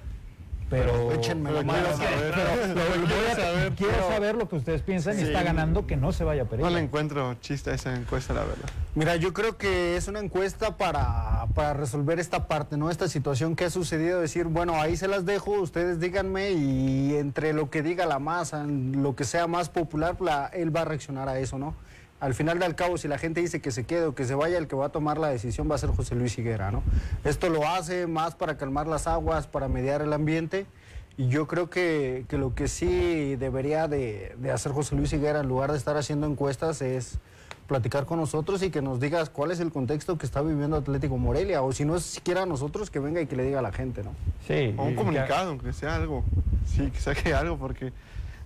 pero... Échenme la mano. quiero saber, pero lo- voy a- quiero saber, quiero pero- saber lo que ustedes piensan y está ganando que no se vaya a No Pereira. le encuentro chiste a esa encuesta, la verdad. Mira, yo creo que es una encuesta para, para resolver esta parte, ¿no? Esta situación que ha sucedido, decir, bueno, ahí se las dejo, ustedes díganme y entre lo que diga la masa, lo que sea más popular, la- él va a reaccionar a eso, ¿no? Al final del cabo, si la gente dice que se quede o que se vaya, el que va a tomar la decisión va a ser José Luis Higuera, ¿no? Esto lo hace más para calmar las aguas, para mediar el ambiente. Y yo creo que, que lo que sí debería de, de hacer José Luis Higuera, en lugar de estar haciendo encuestas, es platicar con nosotros y que nos digas cuál es el contexto que está viviendo Atlético Morelia. O si no es siquiera a nosotros, que venga y que le diga a la gente, ¿no? Sí. O un comunicado, aunque sea algo. Sí, que saque algo, porque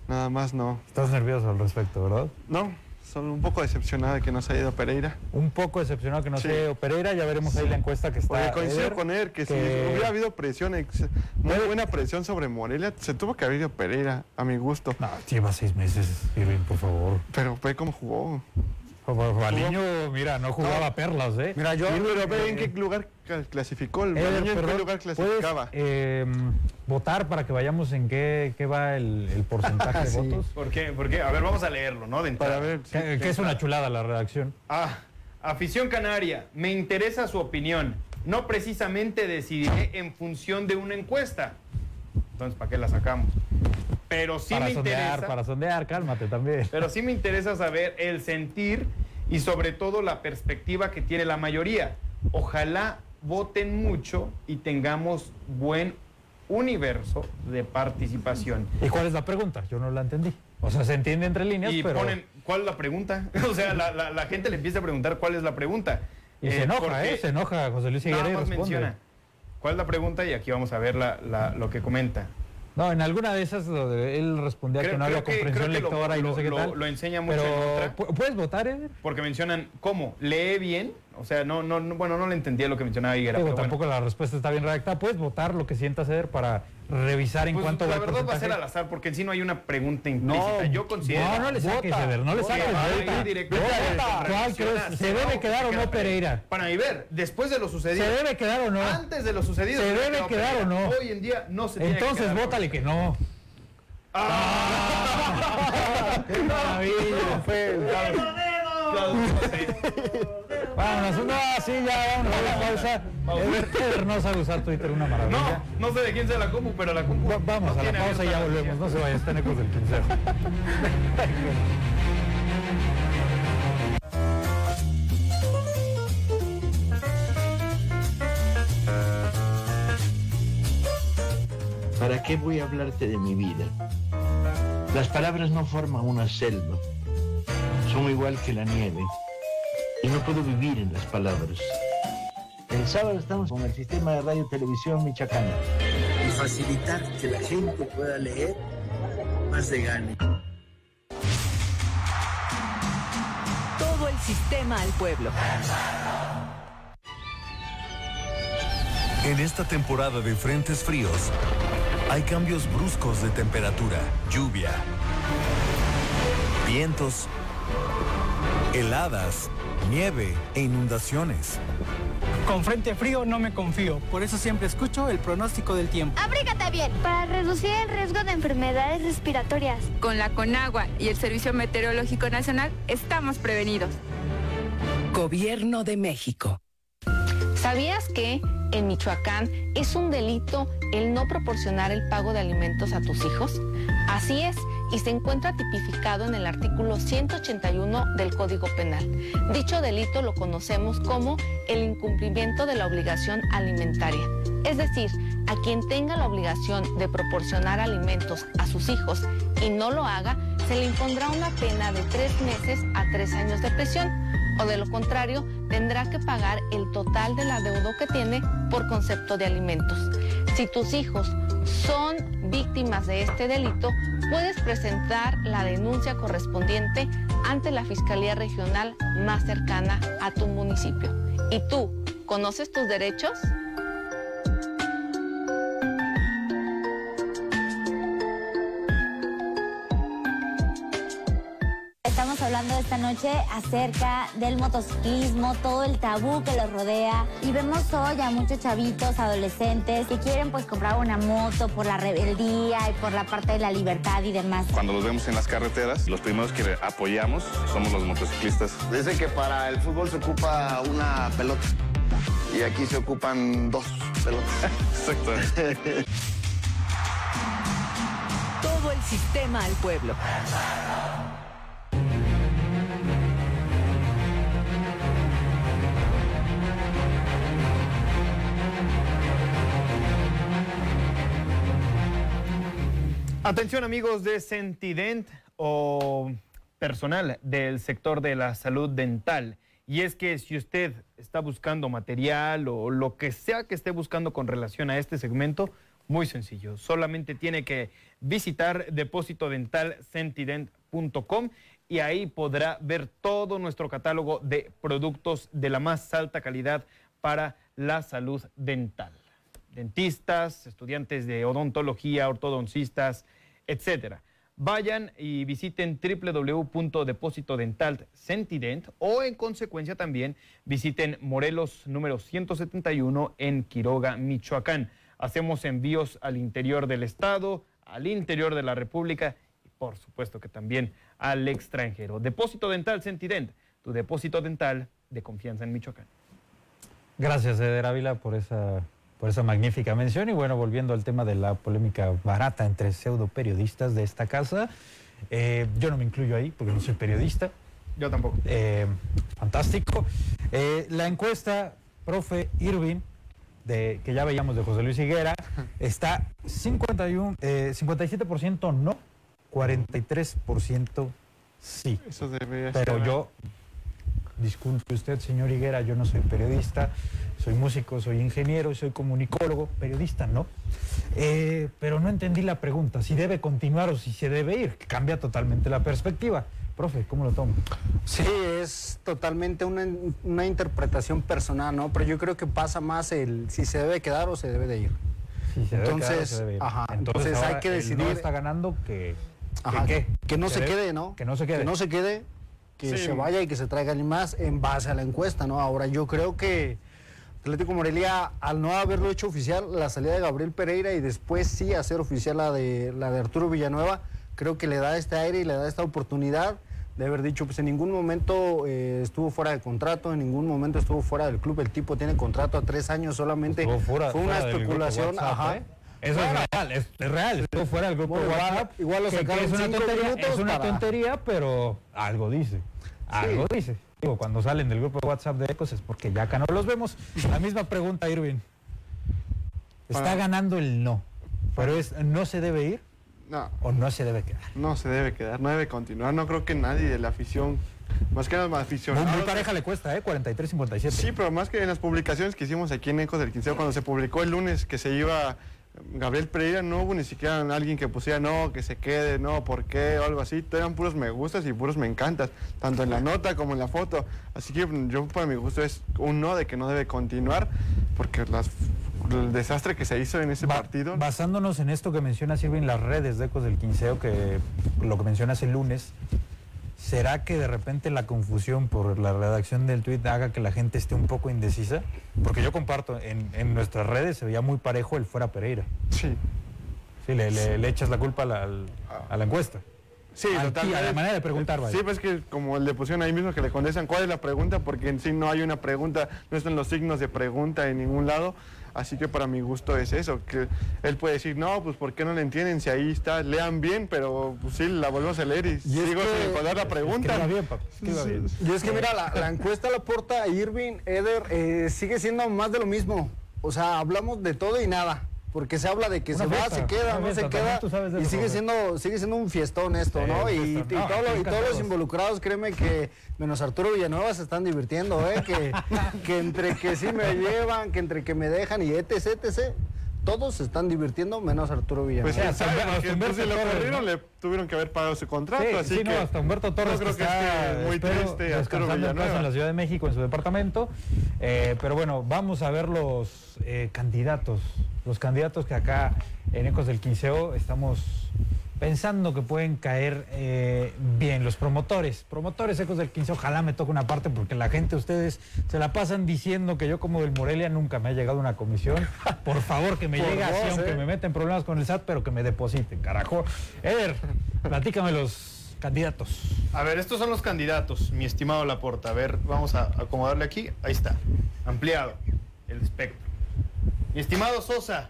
nada más no. Estás nervioso al respecto, ¿verdad? No, solo un poco decepcionado de que no se haya ido Pereira. Un poco decepcionado que no Sí. sea Pereira, ya veremos ahí la encuesta que está... Porque coincido Eder, con él, que, si hubiera habido presión, muy buena presión sobre Morelia, se tuvo que haber ido Pereira, a mi gusto. No, lleva seis meses, Irving, por favor. Pero ve cómo jugó. Baliño, mira, no jugaba perlas, ¿eh? Mira, yo... Pero ve en qué lugar clasificó el Eder, Baliño, en qué perdón, lugar ¿puedes, clasificaba. eh, votar para que vayamos en qué, qué va el, el porcentaje de Sí. votos. ¿Por qué? ¿Por qué? A ver, vamos a leerlo, ¿no? De Para ver. sí. Que, que es una chulada la redacción. Ah, afición canaria, me interesa su opinión. No precisamente decidiré en función de una encuesta. Entonces, ¿para qué la sacamos? Pero sí para me sondear, interesa. para sondear, cálmate también. Pero sí me interesa saber el sentir y sobre todo la perspectiva que tiene la mayoría. Ojalá voten mucho y tengamos buen universo de participación. ¿Y cuál es la pregunta? Yo no la entendí. O sea, se entiende entre líneas, Y pero... ponen, ¿cuál es la pregunta? O sea, la, la- la gente le empieza a preguntar cuál es la pregunta. Y Eh, se enoja, porque ¿eh? Se enoja José Luis Higuera y responde. menciona. ¿Cuál es la pregunta? Y aquí vamos a ver la- la- lo que comenta. No, en alguna de esas él respondía Creo- que no había comprensión creo que lo- lectora y no sé qué lo- tal. lo enseña mucho Pero, en otra. ¿pu- ¿puedes votar, Eder? Porque mencionan, ¿cómo? ¿Lee bien? O sea, no, no, no- bueno, no le entendía lo que mencionaba Higuera. Digo, pero bueno. tampoco la respuesta está bien redactada. Puedes votar lo que sientas, Eder, para revisar en Pues, cuánto va la verdad va a ser al azar, porque en sí no hay una pregunta implícita. Yo considero. No, no le saques, Vota, Eder, no le saques. se ¿Se debe quedar o no Pereira? Para mi ver, después de lo sucedido. ¿Se debe quedar o no? Antes de lo sucedido. ¿Se debe quedar o no? Hoy en día no se tiene que vótale que no. ¡Qué maravilla! Vámonos, no, sí, ya, vámonos a la pausa. Sabe usar Twitter, una maravilla. No, no sé de quién sea la compu, pero la compu. Va- Vamos no a la pausa y ya volvemos. No se vayan, están ecos del quinceo. qué voy a hablarte de mi vida? Las palabras no forman una selva. Son igual que la nieve. Y no puedo vivir en las palabras. El sábado estamos con el sistema de radio y televisión Michoacán. Y facilitar que la gente pueda leer más de gane. Todo el sistema al pueblo. En esta temporada de frentes fríos, hay cambios bruscos de temperatura, lluvia, vientos, heladas, nieve e inundaciones. Con frente frío no me confío, por eso siempre escucho el pronóstico del tiempo. Abrígate bien para reducir el riesgo de enfermedades respiratorias. Con la Conagua y el Servicio Meteorológico Nacional estamos prevenidos. Gobierno de México. ¿Sabías que en Michoacán es un delito el no proporcionar el pago de alimentos a tus hijos? Así es, y se encuentra tipificado en el artículo 181 del Código Penal. Dicho delito lo conocemos como el incumplimiento de la obligación alimentaria. Es decir, a quien tenga la obligación de proporcionar alimentos a sus hijos y no lo haga, se le impondrá una pena de tres meses a tres años de prisión o de lo contrario tendrá que pagar el total del adeudo que tiene por concepto de alimentos. Si tus hijos son víctimas de este delito, puedes presentar la denuncia correspondiente ante la Fiscalía Regional más cercana a tu municipio. ¿Y tú, conoces tus derechos? Hablando esta noche acerca del motociclismo, todo el tabú que los rodea. Y vemos hoy a muchos chavitos, adolescentes, que quieren pues comprar una moto por la rebeldía y por la parte de la libertad y demás. Cuando los vemos en las carreteras, los primeros que apoyamos somos los motociclistas. Dice que para el fútbol se ocupa una pelota y aquí se ocupan dos pelotas. Exacto. Todo el sistema al pueblo. Atención amigos de Sentident o personal del sector de la salud dental. Y es que si usted está buscando material o lo que sea que esté buscando con relación a este segmento, muy sencillo. Solamente tiene que visitar depósitodentalsentident.com y ahí podrá ver todo nuestro catálogo de productos de la más alta calidad para la salud dental dentistas, estudiantes de odontología, ortodoncistas, etcétera. Vayan y visiten www.depositodentalsentident o en consecuencia también visiten Morelos número 171 en Quiroga, Michoacán. Hacemos envíos al interior del estado, al interior de la República y por supuesto que también al extranjero. Depósito Dental Sentident, tu depósito dental de confianza en Michoacán. Gracias, Eder Ávila, por esa por esa magnífica mención. Y bueno, volviendo al tema de la polémica barata entre pseudo periodistas de esta casa, eh, yo no me incluyo ahí porque no soy periodista. Yo tampoco. Eh, fantástico. Eh, la encuesta, profe Irving, de, que ya veíamos de José Luis Higuera, está 51, 57% no, 43% sí. Eso debería Pero yo, disculpe usted, señor Higuera, yo no soy periodista, soy músico, soy ingeniero, soy comunicólogo, periodista, ¿no? Eh, pero no entendí la pregunta, si debe continuar o si se debe ir, que cambia totalmente la perspectiva. Profe, ¿cómo lo toma? Sí, es totalmente una, una, interpretación personal, ¿no? Pero yo creo que pasa más el si se debe quedar o se debe de ir. Si se entonces, debe quedar o se debe ir. Ajá, entonces, entonces hay que decidir. No está ganando que. Ajá, que, que no se quede, ¿no? Que no se quede. Que no se quede, que sí. se vaya y que se traiga alguien más en base a la encuesta, ¿no? Ahora yo creo que Atlético Morelia, al no haberlo hecho oficial, la salida de Gabriel Pereira y después sí hacer oficial la de, la de Arturo Villanueva, creo que le da este aire y le da esta oportunidad de haber dicho, pues en ningún momento eh, estuvo fuera de contrato, en ningún momento estuvo fuera del club, el tipo tiene contrato a tres años solamente, fuera, fue una especulación, WhatsApp, ajá. ¿eh? Eso es real, es, es, real, estuvo fuera del grupo bueno, de WhatsApp. Igual lo es una, tontería, es una para... tontería, pero algo dice, algo sí. dice. Digo, cuando salen del grupo de WhatsApp de Ecos es porque ya acá no los vemos. La misma pregunta, Irving. Está Para- ganando el no. Pero es, ¿no se debe ir No, o no se debe quedar? no se debe quedar, no debe continuar. No creo que nadie de la afición, más que nada más Muy, aficionados. muy pareja le cuesta, ¿eh? 43-57. Sí, pero más que en las publicaciones que hicimos aquí en Ecos del Quinceo, cuando se publicó el lunes que se iba Gabriel Pereira, no hubo ni siquiera alguien que pusiera no, que se quede, no, ¿por qué? o algo así. Eran puros me gustas y puros me encantas, tanto en la nota como en la foto. Así que mm, yo, para mi gusto, es un no de que no debe continuar, porque las, el desastre que se hizo en ese Ba- partido. Basándonos en esto que menciona Silvia en las redes de Ecos del Quinceo, que lo que mencionas el lunes, ¿será que de repente la confusión por la redacción del tuit haga que la gente esté un poco indecisa? Porque yo comparto, en, en nuestras redes se veía muy parejo el fuera Pereira. Sí. Sí, le, le- le echas la culpa a la, al- a la encuesta. Sí, Al- totalmente. a la manera de preguntar, vaya. Sí, pues que como le pusieron ahí mismo que le contestan cuál es la pregunta, porque en sí no hay una pregunta, no están los signos de pregunta en ningún lado. Así que para mi gusto es eso, que él puede decir, no, pues ¿por qué no le entienden? Si ahí está, lean bien, pero pues, sí, la volvemos a leer y, es sigo que- sin recordar la pregunta. Escriba bien, papi, Sí. bien. Y es que mira, la, la encuesta la porta Irving, Eder, eh, sigue siendo más de lo mismo. O sea, hablamos de todo y nada. Porque se habla de que Una se va, se queda, no se queda. también tú sabes de Y sigue siendo, sigue siendo un fiestón esto, Sí, ¿no? Y, todo todos los involucrados, créeme que menos Arturo Villanueva se están divirtiendo, ¿eh? Que, que entre que sí me llevan, que entre que me dejan y etc, etc. Todos se están divirtiendo menos Arturo Villanueva. Pues sí, hasta Humberto- hasta pues, si lo Humberto Torres, corrieron, ¿no? le tuvieron que haber pagado su contrato, Sí, así sí, que no, hasta Humberto Torres no creo que, está, esté muy espero, triste Arturo descansando en paz Villanueva. en la Ciudad de México en su departamento. Eh, pero bueno, vamos a ver los eh, candidatos, los candidatos que acá en Ecos del Quinceo estamos pensando que pueden caer eh, bien. Los promotores, promotores Ecos del Quinceo, ojalá me toque una parte porque la gente, ustedes se la pasan diciendo que yo como del Morelia nunca me ha llegado una comisión. Por favor, que me llegue así, aunque ¿eh? me meten problemas con el SAT, pero que me depositen, carajo. Eder, platícame los candidatos. A ver, estos son los candidatos, mi estimado Laporta. A ver, vamos a acomodarle aquí. Ahí está. Ampliado. El espectro. Mi estimado Sosa.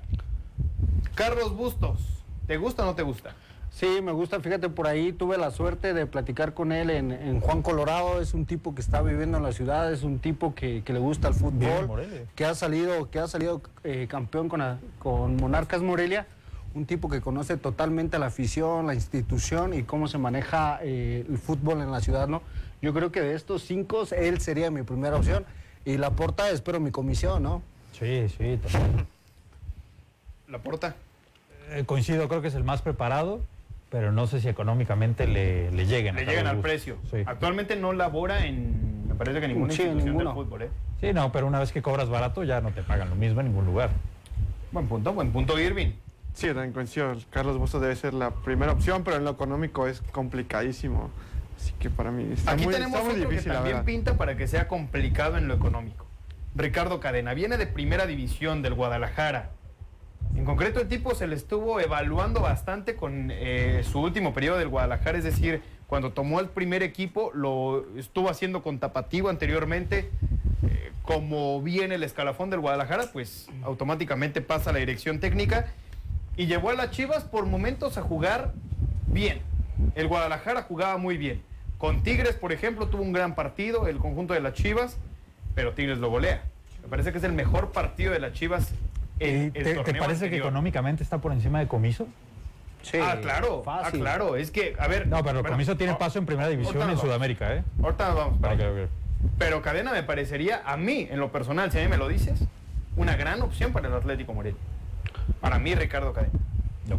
Carlos Bustos. ¿Te gusta o no te gusta? Sí, me gusta, fíjate, por ahí tuve la suerte de platicar con él en, en Juan Colorado, es un tipo que está viviendo en la ciudad, es un tipo que, que le gusta el fútbol, que ha salido, que ha salido eh, campeón con, la- con Monarcas Morelia, un tipo que conoce totalmente la afición, la institución y cómo se maneja eh, el fútbol en la ciudad, ¿no? Yo creo que de estos cinco, él sería mi primera opción y la porta espero mi comisión, ¿no? Sí, sí, total. Laporta. Eh, coincido, creo que es el más preparado, pero no sé si económicamente le, le lleguen. a Le llegan al precio. Sí. Actualmente no labora en, me parece que ninguna Sí, institución ninguno. del fútbol, ¿eh? Sí, no, pero una vez que cobras barato ya no te pagan lo mismo en ningún lugar. Buen punto, buen punto, Irving. Sí, también coincido. Carlos Bustos debe ser la primera opción, pero en lo económico es complicadísimo. Así que para mí está Aquí muy, tenemos está muy otro difícil, que también verdad. pinta para que sea complicado en lo económico. Ricardo Cadena viene de primera división del Guadalajara. En concreto, el tipo se le estuvo evaluando bastante con eh, su último periodo del Guadalajara, es decir, cuando tomó el primer equipo, lo estuvo haciendo con Tapatío anteriormente. Eh, como viene el escalafón del Guadalajara, pues automáticamente pasa a la dirección técnica y llevó a las Chivas por momentos a jugar bien. El Guadalajara jugaba muy bien. Con Tigres, por ejemplo, tuvo un gran partido, el conjunto de las Chivas, pero Tigres lo golea. Me parece que es el mejor partido de las Chivas en ¿Y el ¿Te, parece que económicamente está por encima de Comiso? Sí, ah, claro, ah, fácil. claro. Es que, a ver. No, pero bueno, Comiso tiene ah, paso en primera división en vamos. Sudamérica, ¿eh? Ahorita nos vamos. para. Pero Cadena me parecería, a mí, en lo personal, si a mí me lo dices, una gran opción para el Atlético Morelia. Para mí, Ricardo Cadena.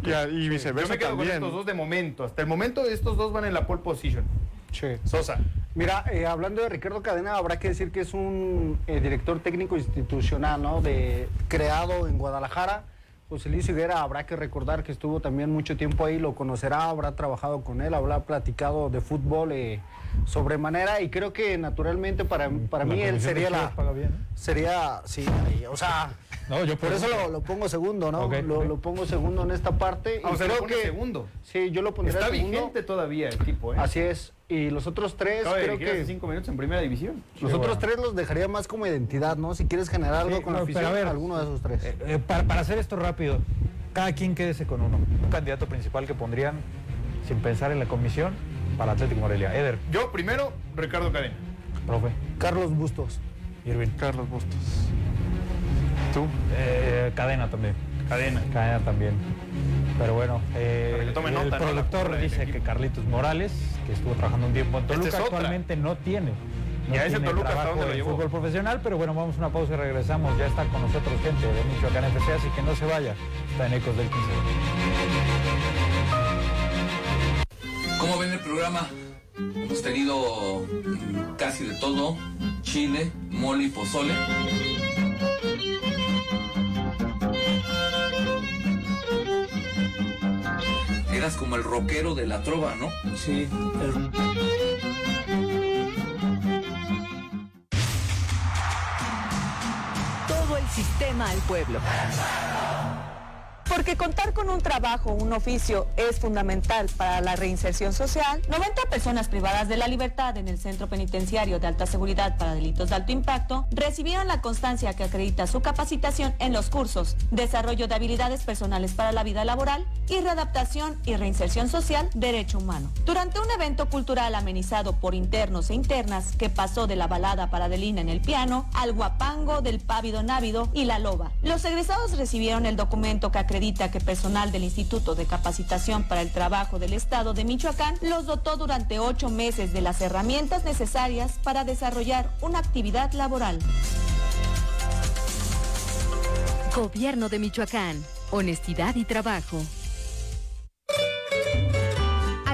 Y, a- y Yo viceversa me quedo con estos dos de momento. Hasta el momento, estos dos van en la pole position. Sí. Sosa. Mira, eh, hablando de Ricardo Cadena, habrá que decir que es un eh, director técnico institucional, ¿no? De, creado en Guadalajara. José Luis Higuera, habrá que recordar que estuvo también mucho tiempo ahí, lo conocerá, habrá trabajado con él, habrá platicado de fútbol eh, sobremanera y creo que naturalmente para, para La mí él sería la... bien, ¿eh? Sería, sí, ahí, o sea... No, yo Por eso lo, lo pongo segundo, ¿no? Lo, pongo segundo en esta parte. Ah, o y sea, lo creo pone que segundo. Sí, yo lo pondría Está segundo. vigente todavía el tipo, ¿eh? Así es. Y los otros tres, creo hace que... cinco minutos en primera división. Los Sí, otros bueno. tres los dejaría más como identidad, ¿no? Si quieres generar algo Sí, con no, la pero afición, a ver, alguno de esos tres. Eh, eh, para, para hacer esto rápido, cada quien quédese con uno. Un candidato principal que pondrían, sin pensar en la comisión, para Atlético Morelia. Eder, Yo primero, Ricardo Cadena. profe, Carlos Bustos. Irving. Carlos Bustos. ¿Tú? Eh, cadena también. Cadena. Cadena también. Pero bueno, eh, el productor dice que Carlitos Morales, que estuvo trabajando un tiempo en Esta Toluca, es otra. actualmente no tiene. No Y a ese Toluca, ¿hasta trabajo dónde lo de llevó? fútbol profesional, pero bueno, vamos a una pausa y regresamos. Ya está con nosotros gente de Michoacán FC, así que no se vaya. Está en Ecos del 15. ¿Cómo ven el programa? Hemos tenido mm, casi de todo, chile, mole y pozole. Eras como el rockero de la trova, ¿no? Sí. Todo el sistema al pueblo. Porque contar con un trabajo, un oficio, es fundamental para la reinserción social. 90 personas privadas de la libertad en el Centro Penitenciario de Alta Seguridad para Delitos de Alto Impacto recibieron la constancia que acredita su capacitación en los cursos Desarrollo de habilidades personales para la vida laboral y Readaptación y Reinserción Social Derecho Humano. Durante un evento cultural amenizado por internos e internas que pasó de la balada para Adelina en el piano al guapango del pávido návido y la loba, los egresados recibieron el documento que acredita que personal del Instituto de Capacitación para el Trabajo del Estado de Michoacán los dotó durante ocho meses de las herramientas necesarias para desarrollar una actividad laboral. Gobierno de Michoacán. Honestidad y trabajo.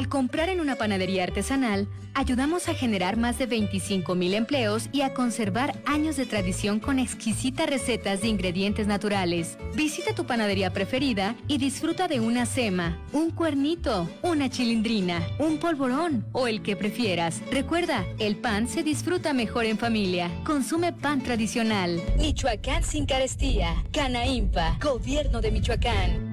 Al comprar en una panadería artesanal, ayudamos a generar más de 25 mil empleos y a conservar años de tradición con exquisitas recetas de ingredientes naturales. Visita tu panadería preferida y disfruta de una sema, un cuernito, una chilindrina, un polvorón o el que prefieras. Recuerda, el pan se disfruta mejor en familia. Consume pan tradicional. Michoacán sin carestía. Canaimpa. Gobierno de Michoacán.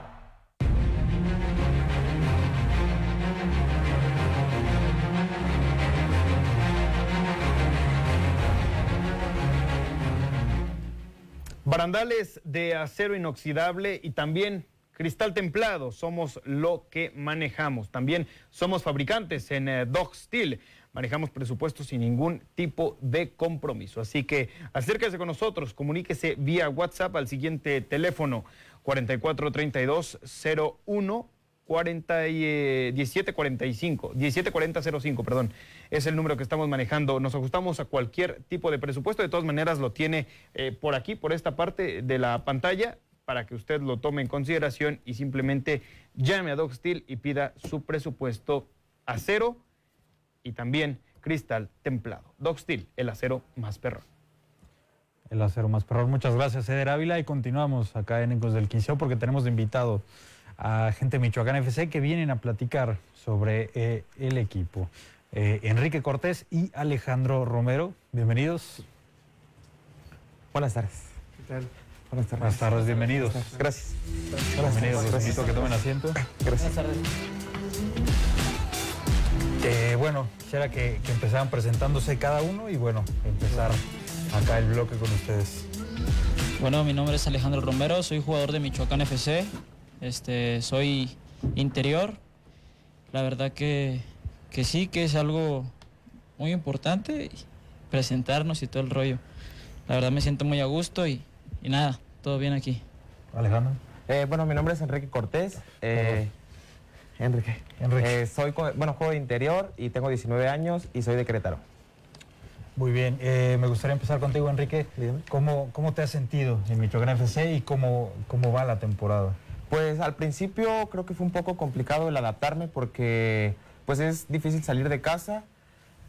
Barandales de acero inoxidable y también cristal templado. Somos lo que manejamos. También somos fabricantes en eh, Dog Steel. Manejamos presupuestos sin ningún tipo de compromiso. Así que acérquese con nosotros, comuníquese vía WhatsApp al siguiente teléfono 443201 40 y, 1745, 174005, perdón, es el número que estamos manejando. Nos ajustamos a cualquier tipo de presupuesto. De todas maneras, lo tiene eh, por aquí, por esta parte de la pantalla, para que usted lo tome en consideración y simplemente llame a Dog Steel y pida su presupuesto acero y también cristal templado. Dog Steel, el acero más perrón. El acero más perrón. Muchas gracias, Eder Ávila. Y continuamos acá en Ecos del Quinceo porque tenemos invitado a gente de Michoacán FC que vienen a platicar sobre eh, el equipo. Eh, Enrique Cortés y Alejandro Romero, bienvenidos. Buenas tardes. ¿Qué tal? Buenas tardes. Buenas tardes, bienvenidos. Gracias. Bienvenidos, los Gracias. invito a que tomen asiento. Gracias. Eh, bueno, quisiera que, que empezaran presentándose cada uno y bueno, empezar acá el bloque con ustedes. Bueno, mi nombre es Alejandro Romero, soy jugador de Michoacán FC, este, soy interior. La verdad que, que sí, que es algo muy importante presentarnos y todo el rollo. La verdad me siento muy a gusto y, y nada, todo bien aquí. Alejandro. Eh, bueno, mi nombre es Enrique Cortés. eh, Enrique. Eh, soy, bueno, juego de interior y tengo 19 años y soy de Querétaro. Muy bien, eh, me gustaría empezar contigo, Enrique. ¿Cómo, ¿Cómo te has sentido en Michoacán FC y cómo, cómo va la temporada? Pues al principio creo que fue un poco complicado el adaptarme porque pues es difícil salir de casa,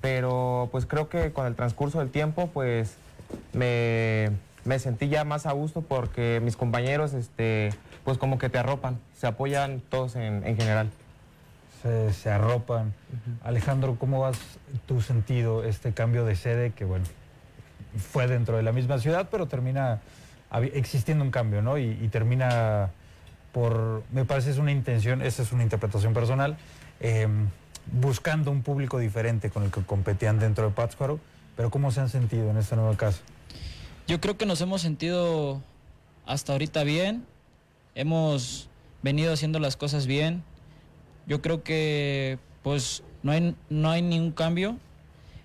pero pues creo que con el transcurso del tiempo pues me, me sentí ya más a gusto porque mis compañeros este, pues como que te arropan, se apoyan todos en, en general. Se, se arropan. Alejandro, ¿cómo has tú sentido este cambio de sede que, bueno, fue dentro de la misma ciudad, pero termina existiendo un cambio, ¿no? Y, y termina por, me parece es una intención, esa es una interpretación personal, eh, buscando un público diferente con el que competían dentro de Pátzcuaro, pero ¿cómo se han sentido en esta nueva casa? Yo creo que nos hemos sentido hasta ahorita bien, hemos venido haciendo las cosas bien. Yo creo que pues no hay, no hay ningún cambio.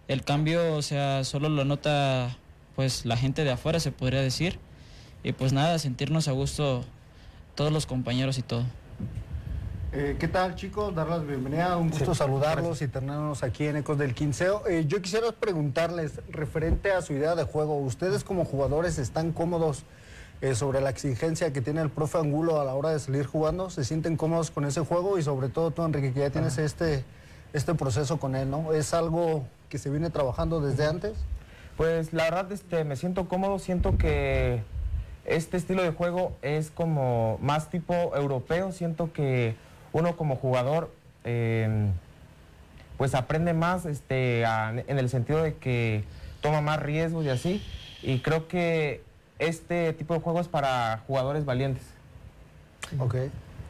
El cambio, o sea, solo lo nota pues la gente de afuera, se podría decir. Y pues nada, sentirnos a gusto todos los compañeros y todo. Eh, ¿Qué tal chicos? Darles la bienvenida, un gusto saludarlos y tenernos aquí en Ecos del Quinceo. Eh, yo quisiera preguntarles, referente a su idea de juego, ¿ustedes como jugadores están cómodos eh, sobre la exigencia que tiene el profe Angulo a la hora de salir jugando? ¿Se sienten cómodos con ese juego? Y sobre todo tú, Enrique, que ya tienes este, este proceso con él, ¿no? ¿Es algo que se viene trabajando desde antes? Pues la verdad este, me siento cómodo, siento que este estilo de juego es como más tipo europeo, siento que uno como jugador eh, pues aprende más este, a- en el sentido de que toma más riesgos y así, y creo que este tipo de juego es para jugadores valientes. Ok.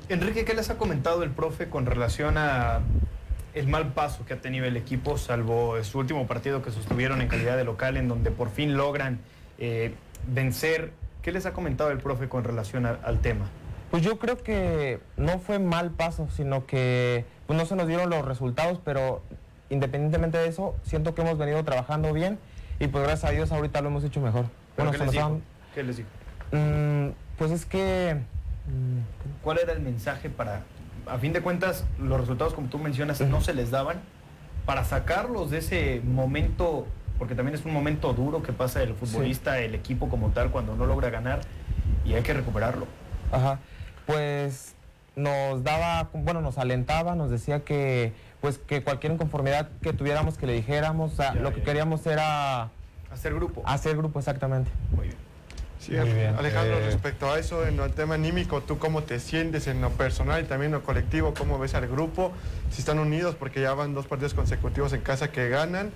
Enrique, ¿qué les ha comentado el profe con relación a el mal paso que ha tenido el equipo, salvo su último partido que sostuvieron en calidad de local, en donde por fin logran eh, vencer? ¿Qué les ha comentado el profe con relación a- al tema? Pues yo creo que no fue mal paso, sino que pues no se nos dieron los resultados, pero independientemente de eso, siento que hemos venido trabajando bien y pues gracias a Dios ahorita lo hemos hecho mejor. ¿Pero Bueno, qué, se les nos dijo? han- ¿Qué les dijo? Mm, pues es que ¿Cuál era el mensaje para, a fin de cuentas, los resultados como tú mencionas no se les daban, para sacarlos de ese momento, porque también es un momento duro que pasa el futbolista, el equipo como tal, cuando no logra ganar y hay que recuperarlo? Ajá. Pues nos daba, bueno, nos alentaba, nos decía que pues que cualquier inconformidad que tuviéramos que le dijéramos, o sea, Ya, lo que queríamos era hacer grupo. Hacer grupo exactamente. Muy bien. Sí, Muy bien. Alejandro, Eh, respecto a eso, en el tema anímico, ¿tú cómo te sientes en lo personal y también en lo colectivo? ¿Cómo ves al grupo? Si están unidos, porque ya van dos partidos consecutivos en casa que ganan,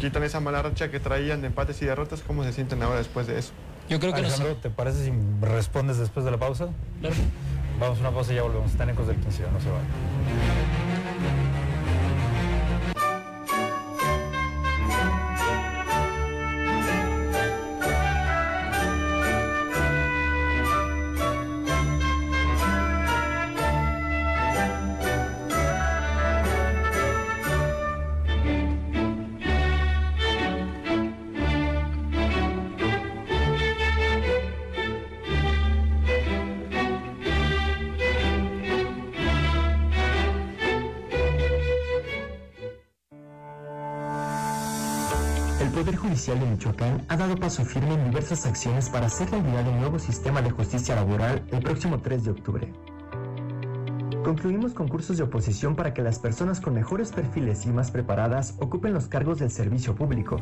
quitan esa mala racha que traían de empates y derrotas, ¿cómo se sienten ahora después de eso? Yo creo que nos- Alejandro, ¿te parece si respondes después de la pausa? Claro. Vamos a una pausa y ya volvemos. Están Ecos del 15, no se vayan. De Michoacán ha dado paso firme en diversas acciones para hacer realidad el nuevo sistema de justicia laboral el próximo 3 de octubre. Concluimos concursos de oposición para que las personas con mejores perfiles y más preparadas ocupen los cargos del servicio público.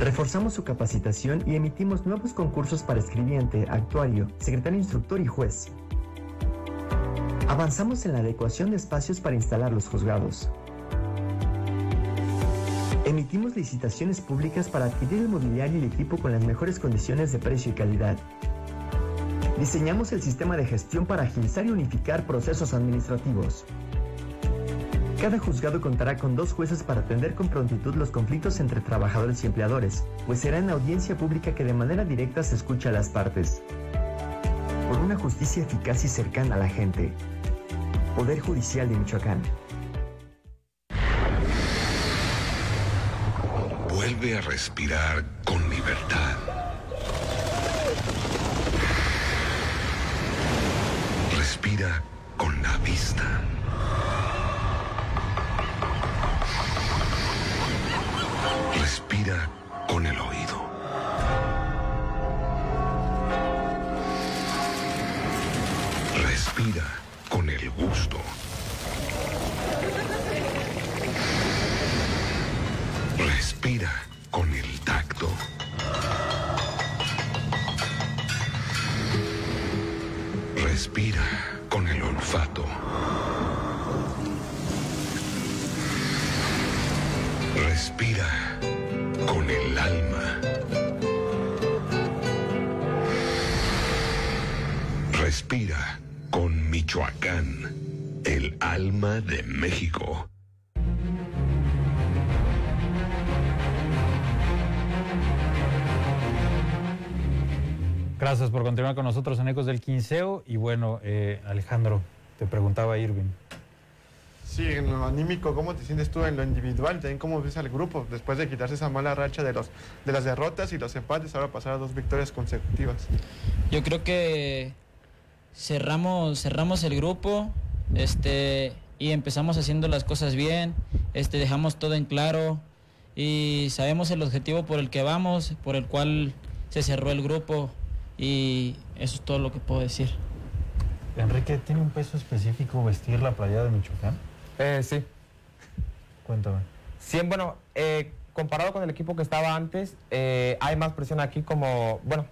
Reforzamos su capacitación y emitimos nuevos concursos para escribiente, actuario, secretario instructor y juez. Avanzamos en la adecuación de espacios para instalar los juzgados. Emitimos licitaciones públicas para adquirir el mobiliario y el equipo con las mejores condiciones de precio y calidad. Diseñamos el sistema de gestión para agilizar y unificar procesos administrativos. Cada juzgado contará con dos jueces para atender con prontitud los conflictos entre trabajadores y empleadores, pues será en audiencia pública que de manera directa se escucha a las partes. Por una justicia eficaz y cercana a la gente. Poder Judicial de Michoacán. Vuelve a respirar con libertad. Respira con la vista. Respira con el oído. Respira con el gusto. Gracias por continuar con nosotros en Ecos del Quinceo. Y bueno, eh, Alejandro, te preguntaba Irving. Sí, en lo anímico, ¿cómo te sientes tú en lo individual? También cómo ves al grupo después de quitarse esa mala racha de, los, de las derrotas y los empates, ahora pasar a dos victorias consecutivas. Yo creo que cerramos, cerramos el grupo este, y empezamos haciendo las cosas bien, este, dejamos todo en claro y sabemos el objetivo por el que vamos, por el cual se cerró el grupo y eso es todo lo que puedo decir. Enrique, ¿tiene un peso específico vestir la playa de Michoacán? Eh, sí. Cuéntame. Sí, bueno, eh, comparado con el equipo que estaba antes, eh, hay más presión aquí como, bueno,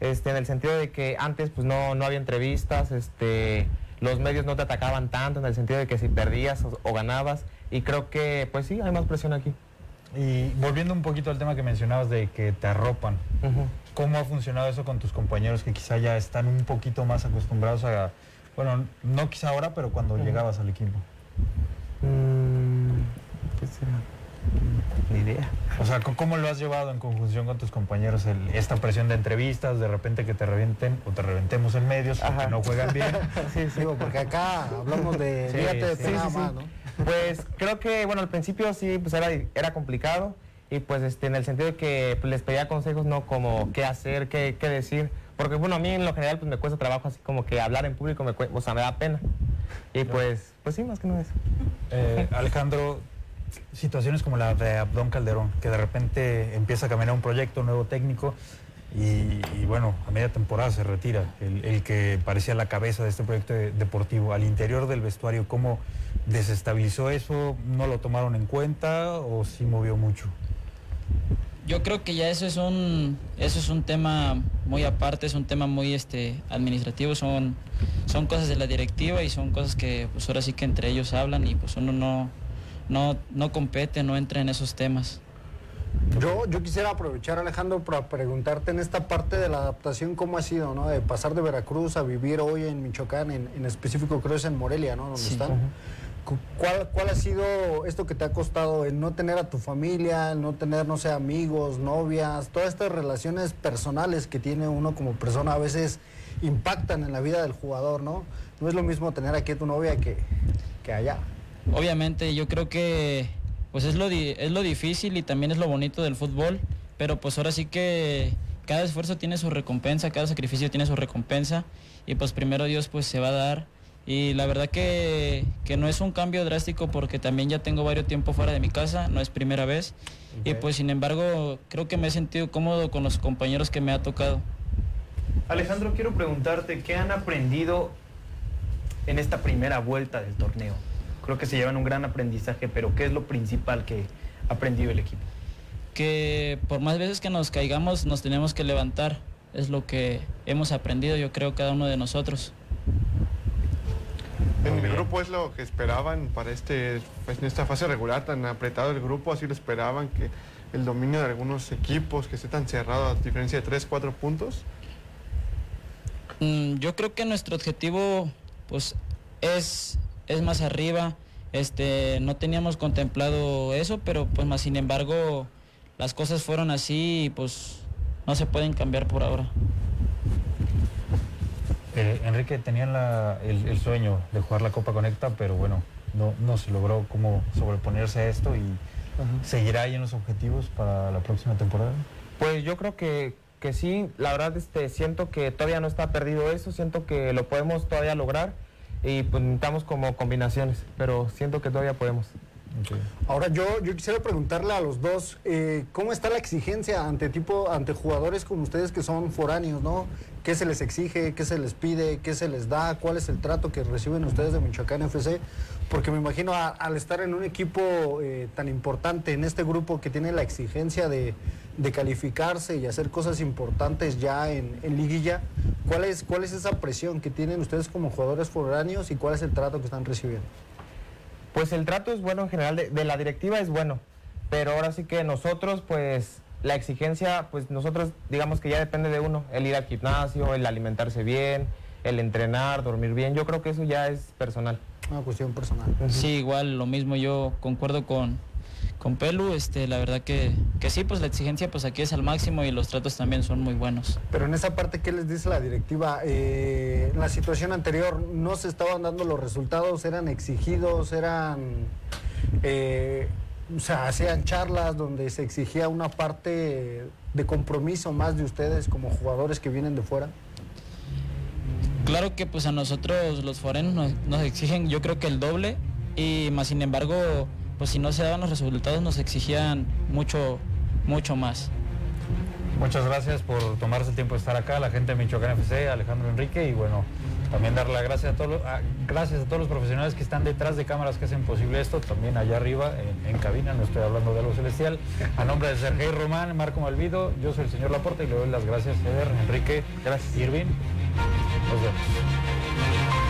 este, en el sentido de que antes pues no, no había entrevistas, este, los medios no te atacaban tanto, en el sentido de que si perdías o, o ganabas, y creo que pues sí, hay más presión aquí. Y volviendo un poquito al tema que mencionabas de que te arropan, ¿cómo ha funcionado eso con tus compañeros que quizá ya están un poquito más acostumbrados a, bueno, no quizá ahora, pero cuando llegabas al equipo? Mm, ¿Qué será? Ni idea. O sea, ¿cómo- ¿cómo lo has llevado en conjunción con tus compañeros? el- esta presión de entrevistas, de repente que te revienten o te reventemos en medios porque no juegan bien. Sí, sí, porque acá hablamos de Sí, fíjate de sí, nada sí, sí. más, ¿no? Pues creo que, bueno, al principio sí, pues era, era complicado y pues este, en el sentido de que pues, les pedía consejos, no como qué hacer, qué, qué decir, porque bueno, a mí en lo general pues me cuesta trabajo así como que hablar en público, me, cue- o sea, me da pena. Y pues, pues sí, más que nada eso. Eh, Alejandro, situaciones como la de Abdón Calderón, que de repente empieza a caminar un proyecto, un nuevo técnico, y, bueno, a media temporada se retira, el, que parecía la cabeza de este proyecto de- deportivo. Al interior del vestuario, ¿cómo desestabilizó eso? ¿No lo tomaron en cuenta o sí movió mucho? Yo creo que ya eso es un eso es un tema muy aparte, es un tema muy este administrativo, son son cosas de la directiva y son cosas que pues ahora sí que entre ellos hablan y pues uno no no no compete, no entra en esos temas. Yo, yo quisiera aprovechar, Alejandro, para preguntarte en esta parte de la adaptación, ¿cómo ha sido, no? De pasar de Veracruz a vivir hoy en Michoacán, en, en específico creo es en Morelia, ¿no? Donde Sí. están. Cu- ¿Cuál, ¿Cuál ha sido esto que te ha costado el no tener a tu familia, el no tener, no sé, amigos, novias, todas estas relaciones personales que tiene uno como persona a veces impactan en la vida del jugador, ¿no? No es lo mismo tener aquí a tu novia que, que allá. Obviamente yo creo que pues es lo di- es lo difícil y también es lo bonito del fútbol, pero pues ahora sí que cada esfuerzo tiene su recompensa, cada sacrificio tiene su recompensa y pues primero Dios pues se va a dar y la verdad que, que no es un cambio drástico porque también ya tengo varios tiempo fuera de mi casa, no es primera vez y pues sin embargo creo que me he sentido cómodo con los compañeros que me ha tocado. Alejandro, quiero preguntarte, ¿qué han aprendido en esta primera vuelta del torneo? Creo que se llevan un gran aprendizaje, pero ¿qué es lo principal que ha aprendido el equipo? que por más veces que nos caigamos nos tenemos que levantar. Es lo que hemos aprendido, yo creo, cada uno de nosotros. En el grupo es lo que esperaban para este, pues, en esta fase regular tan apretado el grupo, así lo esperaban que el dominio de algunos equipos que esté tan cerrado a diferencia de 3, 4 puntos. Mm, yo creo que nuestro objetivo pues es, es más arriba. Este, no teníamos contemplado eso, pero pues más sin embargo las cosas fueron así y pues no se pueden cambiar por ahora. Eh, Enrique, tenían la- el, el sueño de jugar la Copa Conecta, pero bueno, no, no se logró cómo sobreponerse a esto y seguirá ahí en los objetivos para la próxima temporada. Pues yo creo que, que sí, la verdad este, siento que todavía no está perdido eso, siento que lo podemos todavía lograr y pues necesitamos como combinaciones, pero siento que todavía podemos. Ahora yo, yo quisiera preguntarle a los dos, eh, ¿cómo está la exigencia ante tipo, ante jugadores como ustedes que son foráneos, ¿no? ¿Qué se les exige? ¿Qué se les pide? ¿Qué se les da? ¿Cuál es el trato que reciben ustedes de Michoacán FC? Porque me imagino a- al estar en un equipo eh, tan importante, en este grupo que tiene la exigencia de, calificarse y hacer cosas importantes ya en, en liguilla, ¿cuál es, ¿cuál es esa presión que tienen ustedes como jugadores foráneos y cuál es el trato que están recibiendo? Pues el trato es bueno en general, de, de la directiva es bueno, pero ahora sí que nosotros, pues la exigencia, pues nosotros digamos que ya depende de uno, el ir al gimnasio, el alimentarse bien, el entrenar, dormir bien, yo creo que eso ya es personal. Una cuestión personal. Sí, igual lo mismo, yo concuerdo con, con Pelu, este, la verdad que, que sí, pues la exigencia pues aquí es al máximo y los tratos también son muy buenos. Pero en esa parte, ¿qué les dice la directiva? Eh, en la situación anterior no se estaban dando los resultados, eran exigidos, eran... eh, o sea, hacían charlas donde se exigía una parte de compromiso más de ustedes como jugadores que vienen de fuera. Claro que pues a nosotros los forenos nos, nos exigen yo creo que el doble y más sin embargo pues si no se daban los resultados nos exigían mucho, mucho más. Muchas gracias por tomarse el tiempo de estar acá, la gente de Michoacán FC, Alejandro Enrique, y bueno, también dar las gracias a todos, los- a- gracias a todos los profesionales que están detrás de cámaras que hacen posible esto, también allá arriba en, en cabina, no estoy hablando de algo celestial. A nombre de Sergei Román, Marco Malvido, yo soy el señor Laporta y le doy las gracias, Eder, Enrique, gracias, Irving. Okay.